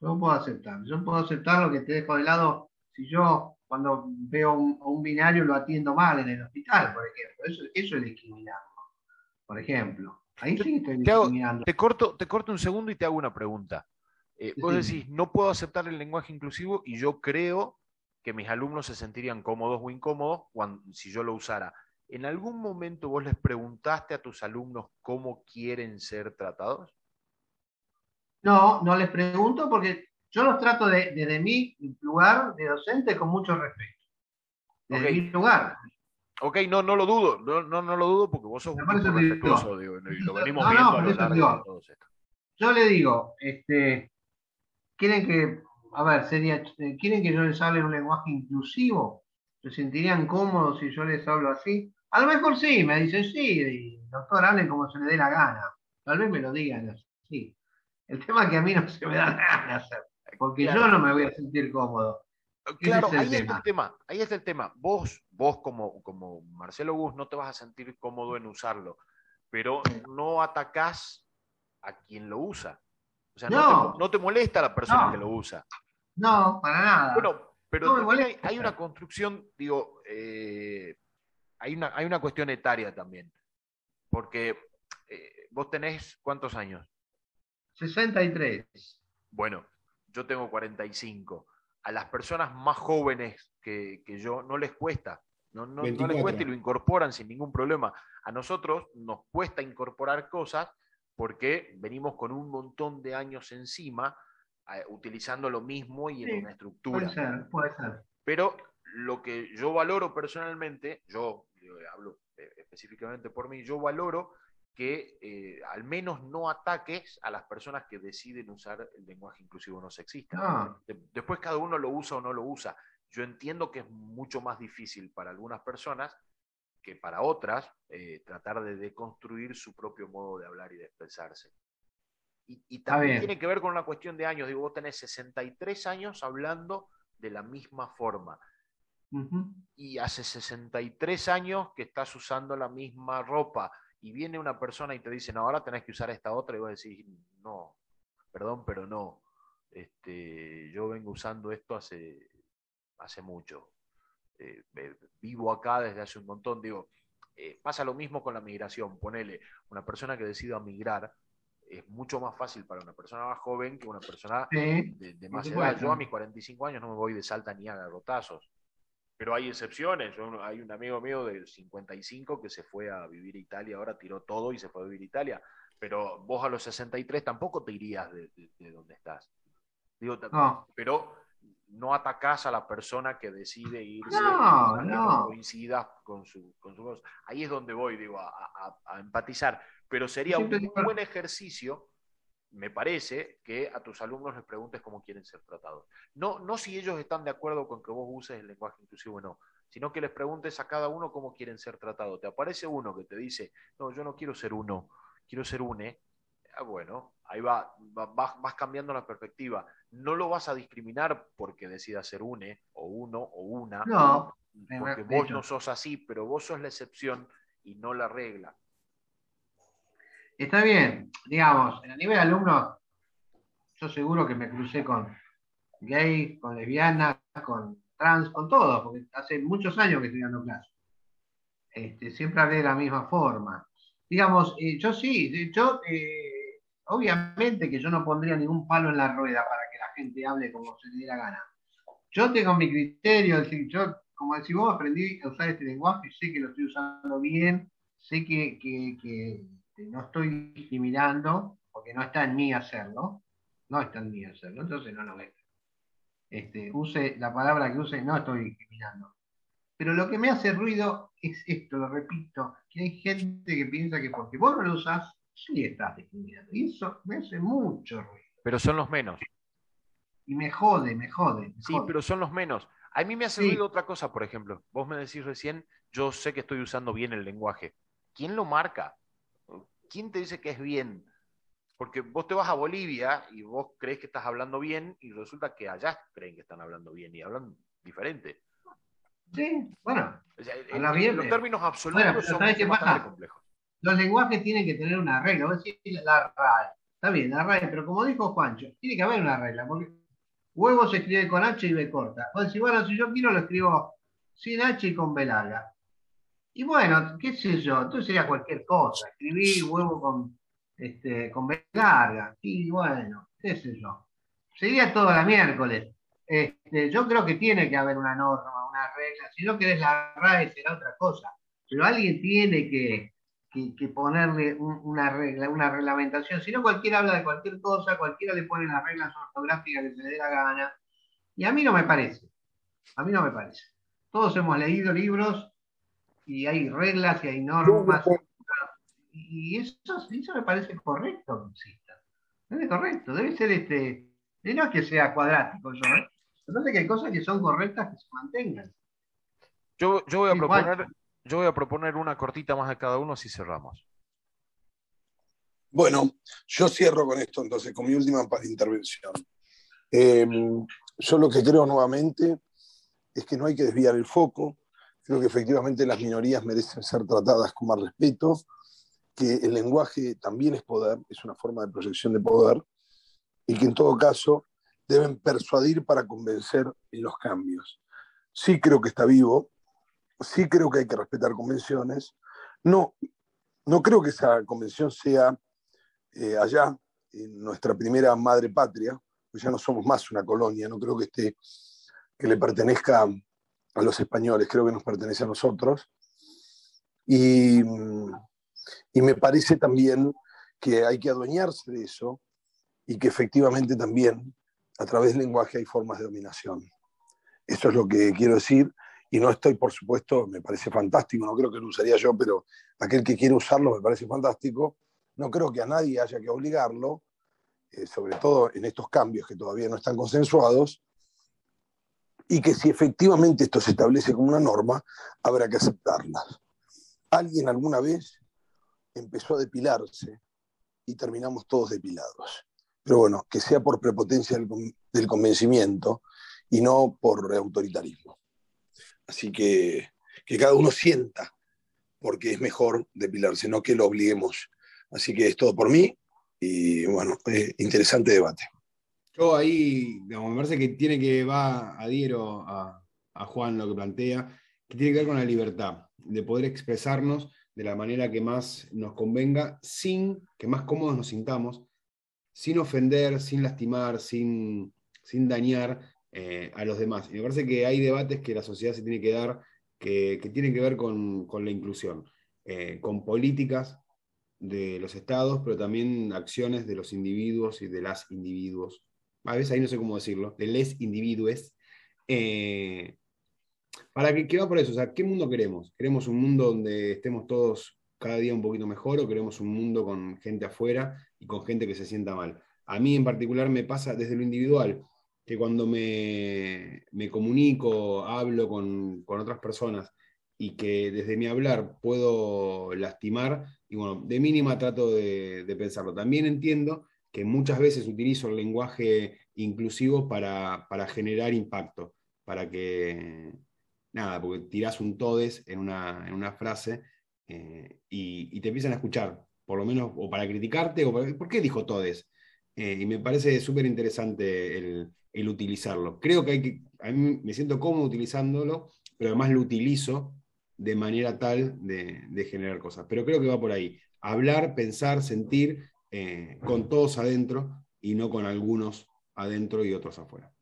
No puedo aceptar. Yo puedo aceptar lo que te dejo de lado si yo cuando veo un, un binario lo atiendo mal en el hospital, por ejemplo. Eso, eso es discriminarlo. Por ejemplo. Ahí sí estoy discriminando.
Te, corto, te corto un segundo y te hago una pregunta. Eh, vos decís, no puedo aceptar el lenguaje inclusivo y yo creo que mis alumnos se sentirían cómodos o incómodos cuando, si yo lo usara. ¿En algún momento vos les preguntaste a tus alumnos cómo quieren ser tratados?
No, no les pregunto porque yo los trato de, desde mi lugar de docente con mucho respeto. Desde mi lugar.
Ok, no, no lo dudo, no, no, no lo dudo porque vos sos un respetuoso, digo, y lo venimos viendo a lo largo de todo esto.
Yo le digo, este, quieren que, a ver, sería, quieren que yo les hable un lenguaje inclusivo, se sentirían cómodos si yo les hablo así. A lo mejor sí, me dicen sí, doctor, hablen como se le dé la gana. Tal vez me lo digan así. El tema es que a mí no se me da gana hacer, porque yo no me voy a sentir cómodo.
Claro, ahí está el tema. Ahí está el tema. Vos, vos como, como Marcelo Gus, no te vas a sentir cómodo en usarlo, pero no atacás a quien lo usa. O sea, no, te, molesta la persona que lo usa.
No, para nada.
Bueno, pero hay, una construcción, digo, eh, hay, una, hay una cuestión etaria también. Porque eh, vos tenés cuántos años?
63.
Bueno, yo tengo 45 a las personas más jóvenes que, yo no les cuesta. No, no, les cuesta y lo incorporan sin ningún problema. A nosotros nos cuesta incorporar cosas porque venimos con un montón de años encima eh, utilizando lo mismo y en una estructura.
Puede ser, puede ser.
Pero lo que yo valoro personalmente, yo, hablo eh, específicamente por mí, yo valoro que eh, al menos no ataques a las personas que deciden usar el lenguaje inclusivo no sexista. Ah. después cada uno lo usa o no lo usa. Yo entiendo que es mucho más difícil para algunas personas que para otras eh, tratar de deconstruir su propio modo de hablar y de expresarse. Y, también tiene que ver con una cuestión de años. Digo, vos tenés 63 años hablando de la misma forma. Y hace 63 años que estás usando la misma ropa y viene una persona y te dice, no, ahora tenés que usar esta otra, y vos decís, no, perdón, pero no. Este, yo vengo usando esto hace, hace mucho. Eh, vivo acá desde hace un montón. Digo, eh, pasa lo mismo con la migración. Ponele, una persona que decida migrar es mucho más fácil para una persona más joven que una persona de, más edad. Yo a mis 45 años no me voy de salta ni a garrotazos pero hay excepciones. hay un amigo mío de 55 que se fue a vivir a Italia, ahora tiró todo y se fue a vivir a Italia. Pero vos a los 63 tampoco te irías de, donde estás. Digo, Pero no atacás a la persona que decide irse,
no, no.
coincidas con su, con su Ahí es donde voy, digo, a, empatizar. Pero sería un buen ejercicio me parece que a tus alumnos les preguntes cómo quieren ser tratados. No, no si ellos están de acuerdo con que vos uses el lenguaje inclusivo o no, sino que les preguntes a cada uno cómo quieren ser tratados. Te aparece uno que te dice, no, yo no quiero ser uno, quiero ser une. Ah, bueno, ahí va, vas, cambiando la perspectiva. No lo vas a discriminar porque decida ser une o uno o una.
No,
porque vos no sos así, pero vos sos la excepción y no la regla.
Está bien, digamos, a nivel alumno, yo seguro que me crucé con gay, con lesbiana, con trans, con todo, porque hace muchos años que estoy dando clases. Este, siempre hablé de la misma forma. Digamos, eh, yo sí, yo, eh, obviamente que yo no pondría ningún palo en la rueda para que la gente hable como se le diera gana. Yo tengo mi criterio, decir, yo, como decís vos, aprendí a usar este lenguaje, sé que lo estoy usando bien, sé que este, no estoy discriminando, porque no está en mí hacerlo, no está en mí hacerlo, entonces no lo ve. este, use la palabra que use, no estoy discriminando. Pero lo que me hace ruido es esto, lo repito, que hay gente que piensa que porque vos no lo usás, sí estás discriminando. Y eso me hace mucho ruido.
Pero son los menos.
Y me jode, me jode.
sí, pero son los menos. A mí me hace ruido otra cosa, por ejemplo. Vos me decís recién, yo sé que estoy usando bien el lenguaje. ¿Quién lo marca? ¿Quién te dice que es bien? Porque vos te vas a Bolivia y vos crees que estás hablando bien y resulta que allá creen que están hablando bien y hablan diferente.
Sí, bueno.
los términos absolutos son bastante complejos.
Los lenguajes tienen que tener una regla. Vos decís la RAE. Está bien, la RAE, pero como dijo Juancho, tiene que haber una regla. Porque huevo se escribe con H y B corta. Vos decís, bueno, si yo quiero lo escribo sin H y con B larga. Y bueno, qué sé yo, entonces sería cualquier cosa. Escribir huevo con, este, con. Y bueno, qué sé yo. Sería todo la miércoles. Este, yo creo que tiene que haber una norma, una regla. Si no querés la RAE será otra cosa. Pero alguien tiene que, ponerle una regla, una reglamentación. Si no, cualquiera habla de cualquier cosa, cualquiera le pone las reglas ortográficas que se le dé la gana. Y a mí no me parece. A mí no me parece. Todos hemos leído libros y hay reglas y hay normas. Y eso, eso me parece correcto exista. Debe correcto, debe ser este. No es que sea cuadrático yo, ¿eh? Entonces que hay cosas que son correctas que se mantengan.
Yo, yo, voy a proponer, yo voy a proponer una cortita más de cada uno si cerramos.
Bueno, yo cierro con esto entonces, con mi última intervención. Em, yo lo que creo nuevamente es que no hay que desviar el foco, Creo que efectivamente las minorías merecen ser tratadas con más respeto, que el lenguaje también es poder, es una forma de proyección de poder, y que en todo caso deben persuadir para convencer en los cambios. Sí creo que está vivo, sí creo que hay que respetar convenciones. No, no creo que esa convención sea eh, allá, en nuestra primera madre patria, pues ya no somos más una colonia, no creo que, esté, que le pertenezca a los españoles, creo que nos pertenece a nosotros. Y, y me parece también que hay que adueñarse de eso y que efectivamente también a través del lenguaje hay formas de dominación. Eso es lo que quiero decir y no estoy, por supuesto, me parece fantástico, no creo que lo usaría yo, pero aquel que quiere usarlo me parece fantástico. No creo que a nadie haya que obligarlo, eh, sobre todo en estos cambios que todavía no están consensuados, y que si efectivamente esto se establece como una norma, habrá que aceptarlas. Alguien alguna vez empezó a depilarse y terminamos todos depilados. Pero bueno, que sea por prepotencia del, convencimiento y no por autoritarismo. Así que que cada uno sienta porque es mejor depilarse, no que lo obliguemos. Así que es todo por mí y bueno, eh, interesante debate.
Yo ahí, me parece que tiene que, va, adhiero a, a Juan lo que plantea, que tiene que ver con la libertad, de poder expresarnos de la manera que más nos convenga, sin que más cómodos nos sintamos, sin ofender, sin lastimar, sin, sin dañar eh, a los demás. Y me parece que hay debates que la sociedad se tiene que dar que, que tienen que ver con, con la inclusión, eh, con políticas de los estados, pero también acciones de los individuos y de las individuos a veces ahí no sé cómo decirlo, de les individuos, eh, para que, ¿qué va por eso? O sea, ¿qué mundo queremos? ¿Queremos un mundo donde estemos todos cada día un poquito mejor o queremos un mundo con gente afuera y con gente que se sienta mal? A mí en particular me pasa desde lo individual, que cuando me, me comunico, hablo con, con, otras personas y que desde mi hablar puedo lastimar, y bueno, de mínima trato de, de pensarlo. También entiendo que muchas veces utilizo el lenguaje inclusivo para, generar impacto, para que, nada, porque tirás un todes en una, frase eh, y, te empiezan a escuchar, por lo menos, o para criticarte, o ¿por qué dijo todes? Eh, y me parece súper interesante el, utilizarlo. Creo que hay que, a mí me siento cómodo utilizándolo, pero además lo utilizo de manera tal de, de generar cosas. Pero creo que va por ahí. Hablar, pensar, sentir eh, con todos adentro y no con algunos adentro y otros afuera.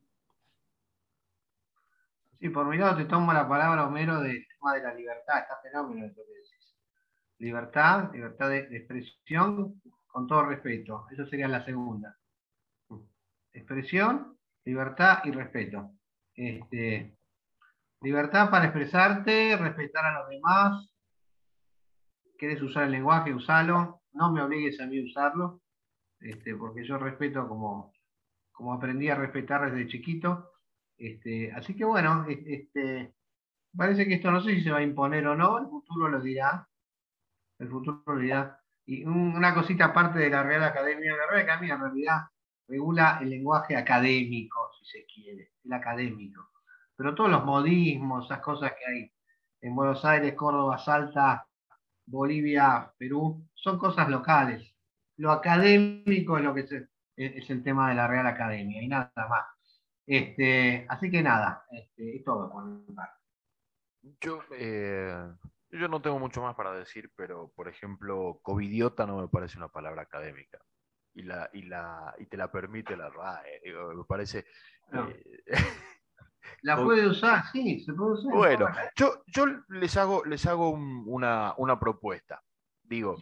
Sí, por mi lado te tomo la palabra, Homero, del tema de la libertad. Está fenómeno lo que decís. Libertad, libertad de, expresión, con todo respeto. Eso sería la segunda. Expresión, Libertad y respeto. Este, libertad para expresarte, respetar a los demás. ¿Quieres usar el lenguaje? Usalo. No me obligues a mí a usarlo, este, porque yo respeto como, como aprendí a respetar desde chiquito. Este, así que bueno, este, parece que esto no sé si se va a imponer o no, el futuro lo dirá. El futuro lo dirá. Y una cosita aparte de la Real Academia, la Real Academia en realidad regula el lenguaje académico, si se quiere, el académico. Pero todos los modismos, esas cosas que hay en Buenos Aires, Córdoba, Salta, Bolivia, Perú, son cosas locales. Lo académico es lo que es, es el tema de la Real Academia y nada más. Este, así que nada, este, es todo por mi parte.
Yo, eh, yo no tengo mucho más para decir, pero por ejemplo, covidiota no me parece una palabra académica. Y, la, y, la, y te la permite la RAE. me parece. Eh,
la puede usar, sí, se puede usar.
Bueno, yo, yo les hago, les hago una, una propuesta. Digo,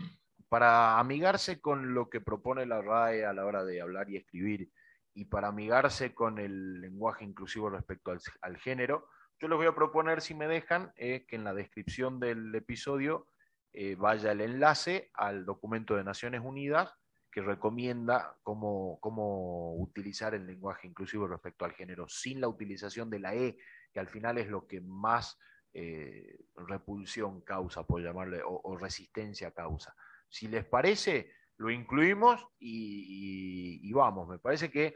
para amigarse con lo que propone la RAE a la hora de hablar y escribir, y para amigarse con el lenguaje inclusivo respecto al, al género, yo les voy a proponer, si me dejan, que en la descripción del episodio eh, vaya el enlace al documento de Naciones Unidas que recomienda cómo, cómo utilizar el lenguaje inclusivo respecto al género sin la utilización de la E, que al final es lo que más eh, repulsión causa, por llamarle, o, resistencia causa. Si les parece, lo incluimos y, vamos, me parece que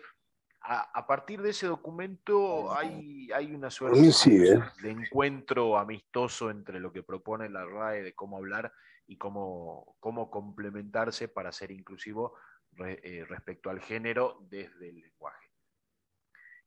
a, partir de ese documento hay, hay una suerte
¿eh?
de encuentro amistoso entre lo que propone la RAE de cómo hablar y cómo, cómo complementarse para ser inclusivo eh, respecto al género desde el lenguaje.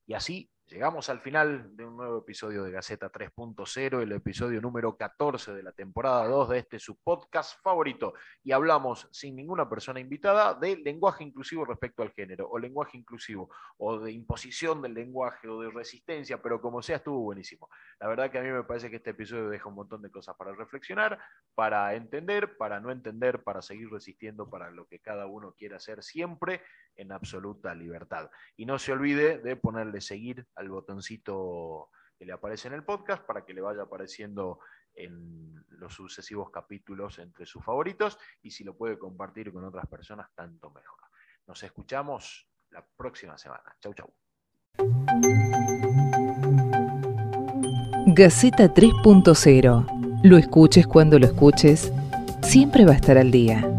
Y así Llegamos al final de un nuevo episodio de Gaceta 3.0, el episodio número 14 de la temporada 2 de este su podcast favorito. Y hablamos sin ninguna persona invitada de lenguaje inclusivo respecto al género, o lenguaje inclusivo, o de imposición del lenguaje, o de resistencia, pero como sea, estuvo buenísimo. La verdad que a mí me parece que este episodio deja un montón de cosas para reflexionar, para entender, para no entender, para seguir resistiendo para lo que cada uno quiera hacer siempre en absoluta libertad. Y no se olvide de ponerle seguir al botoncito que le aparece en el podcast para que le vaya apareciendo en los sucesivos capítulos entre sus favoritos y si lo puede compartir con otras personas, tanto mejor. Nos escuchamos la próxima semana. Chau, chau.
Gaceta 3.0. Lo escuches cuando lo escuches, siempre va a estar al día.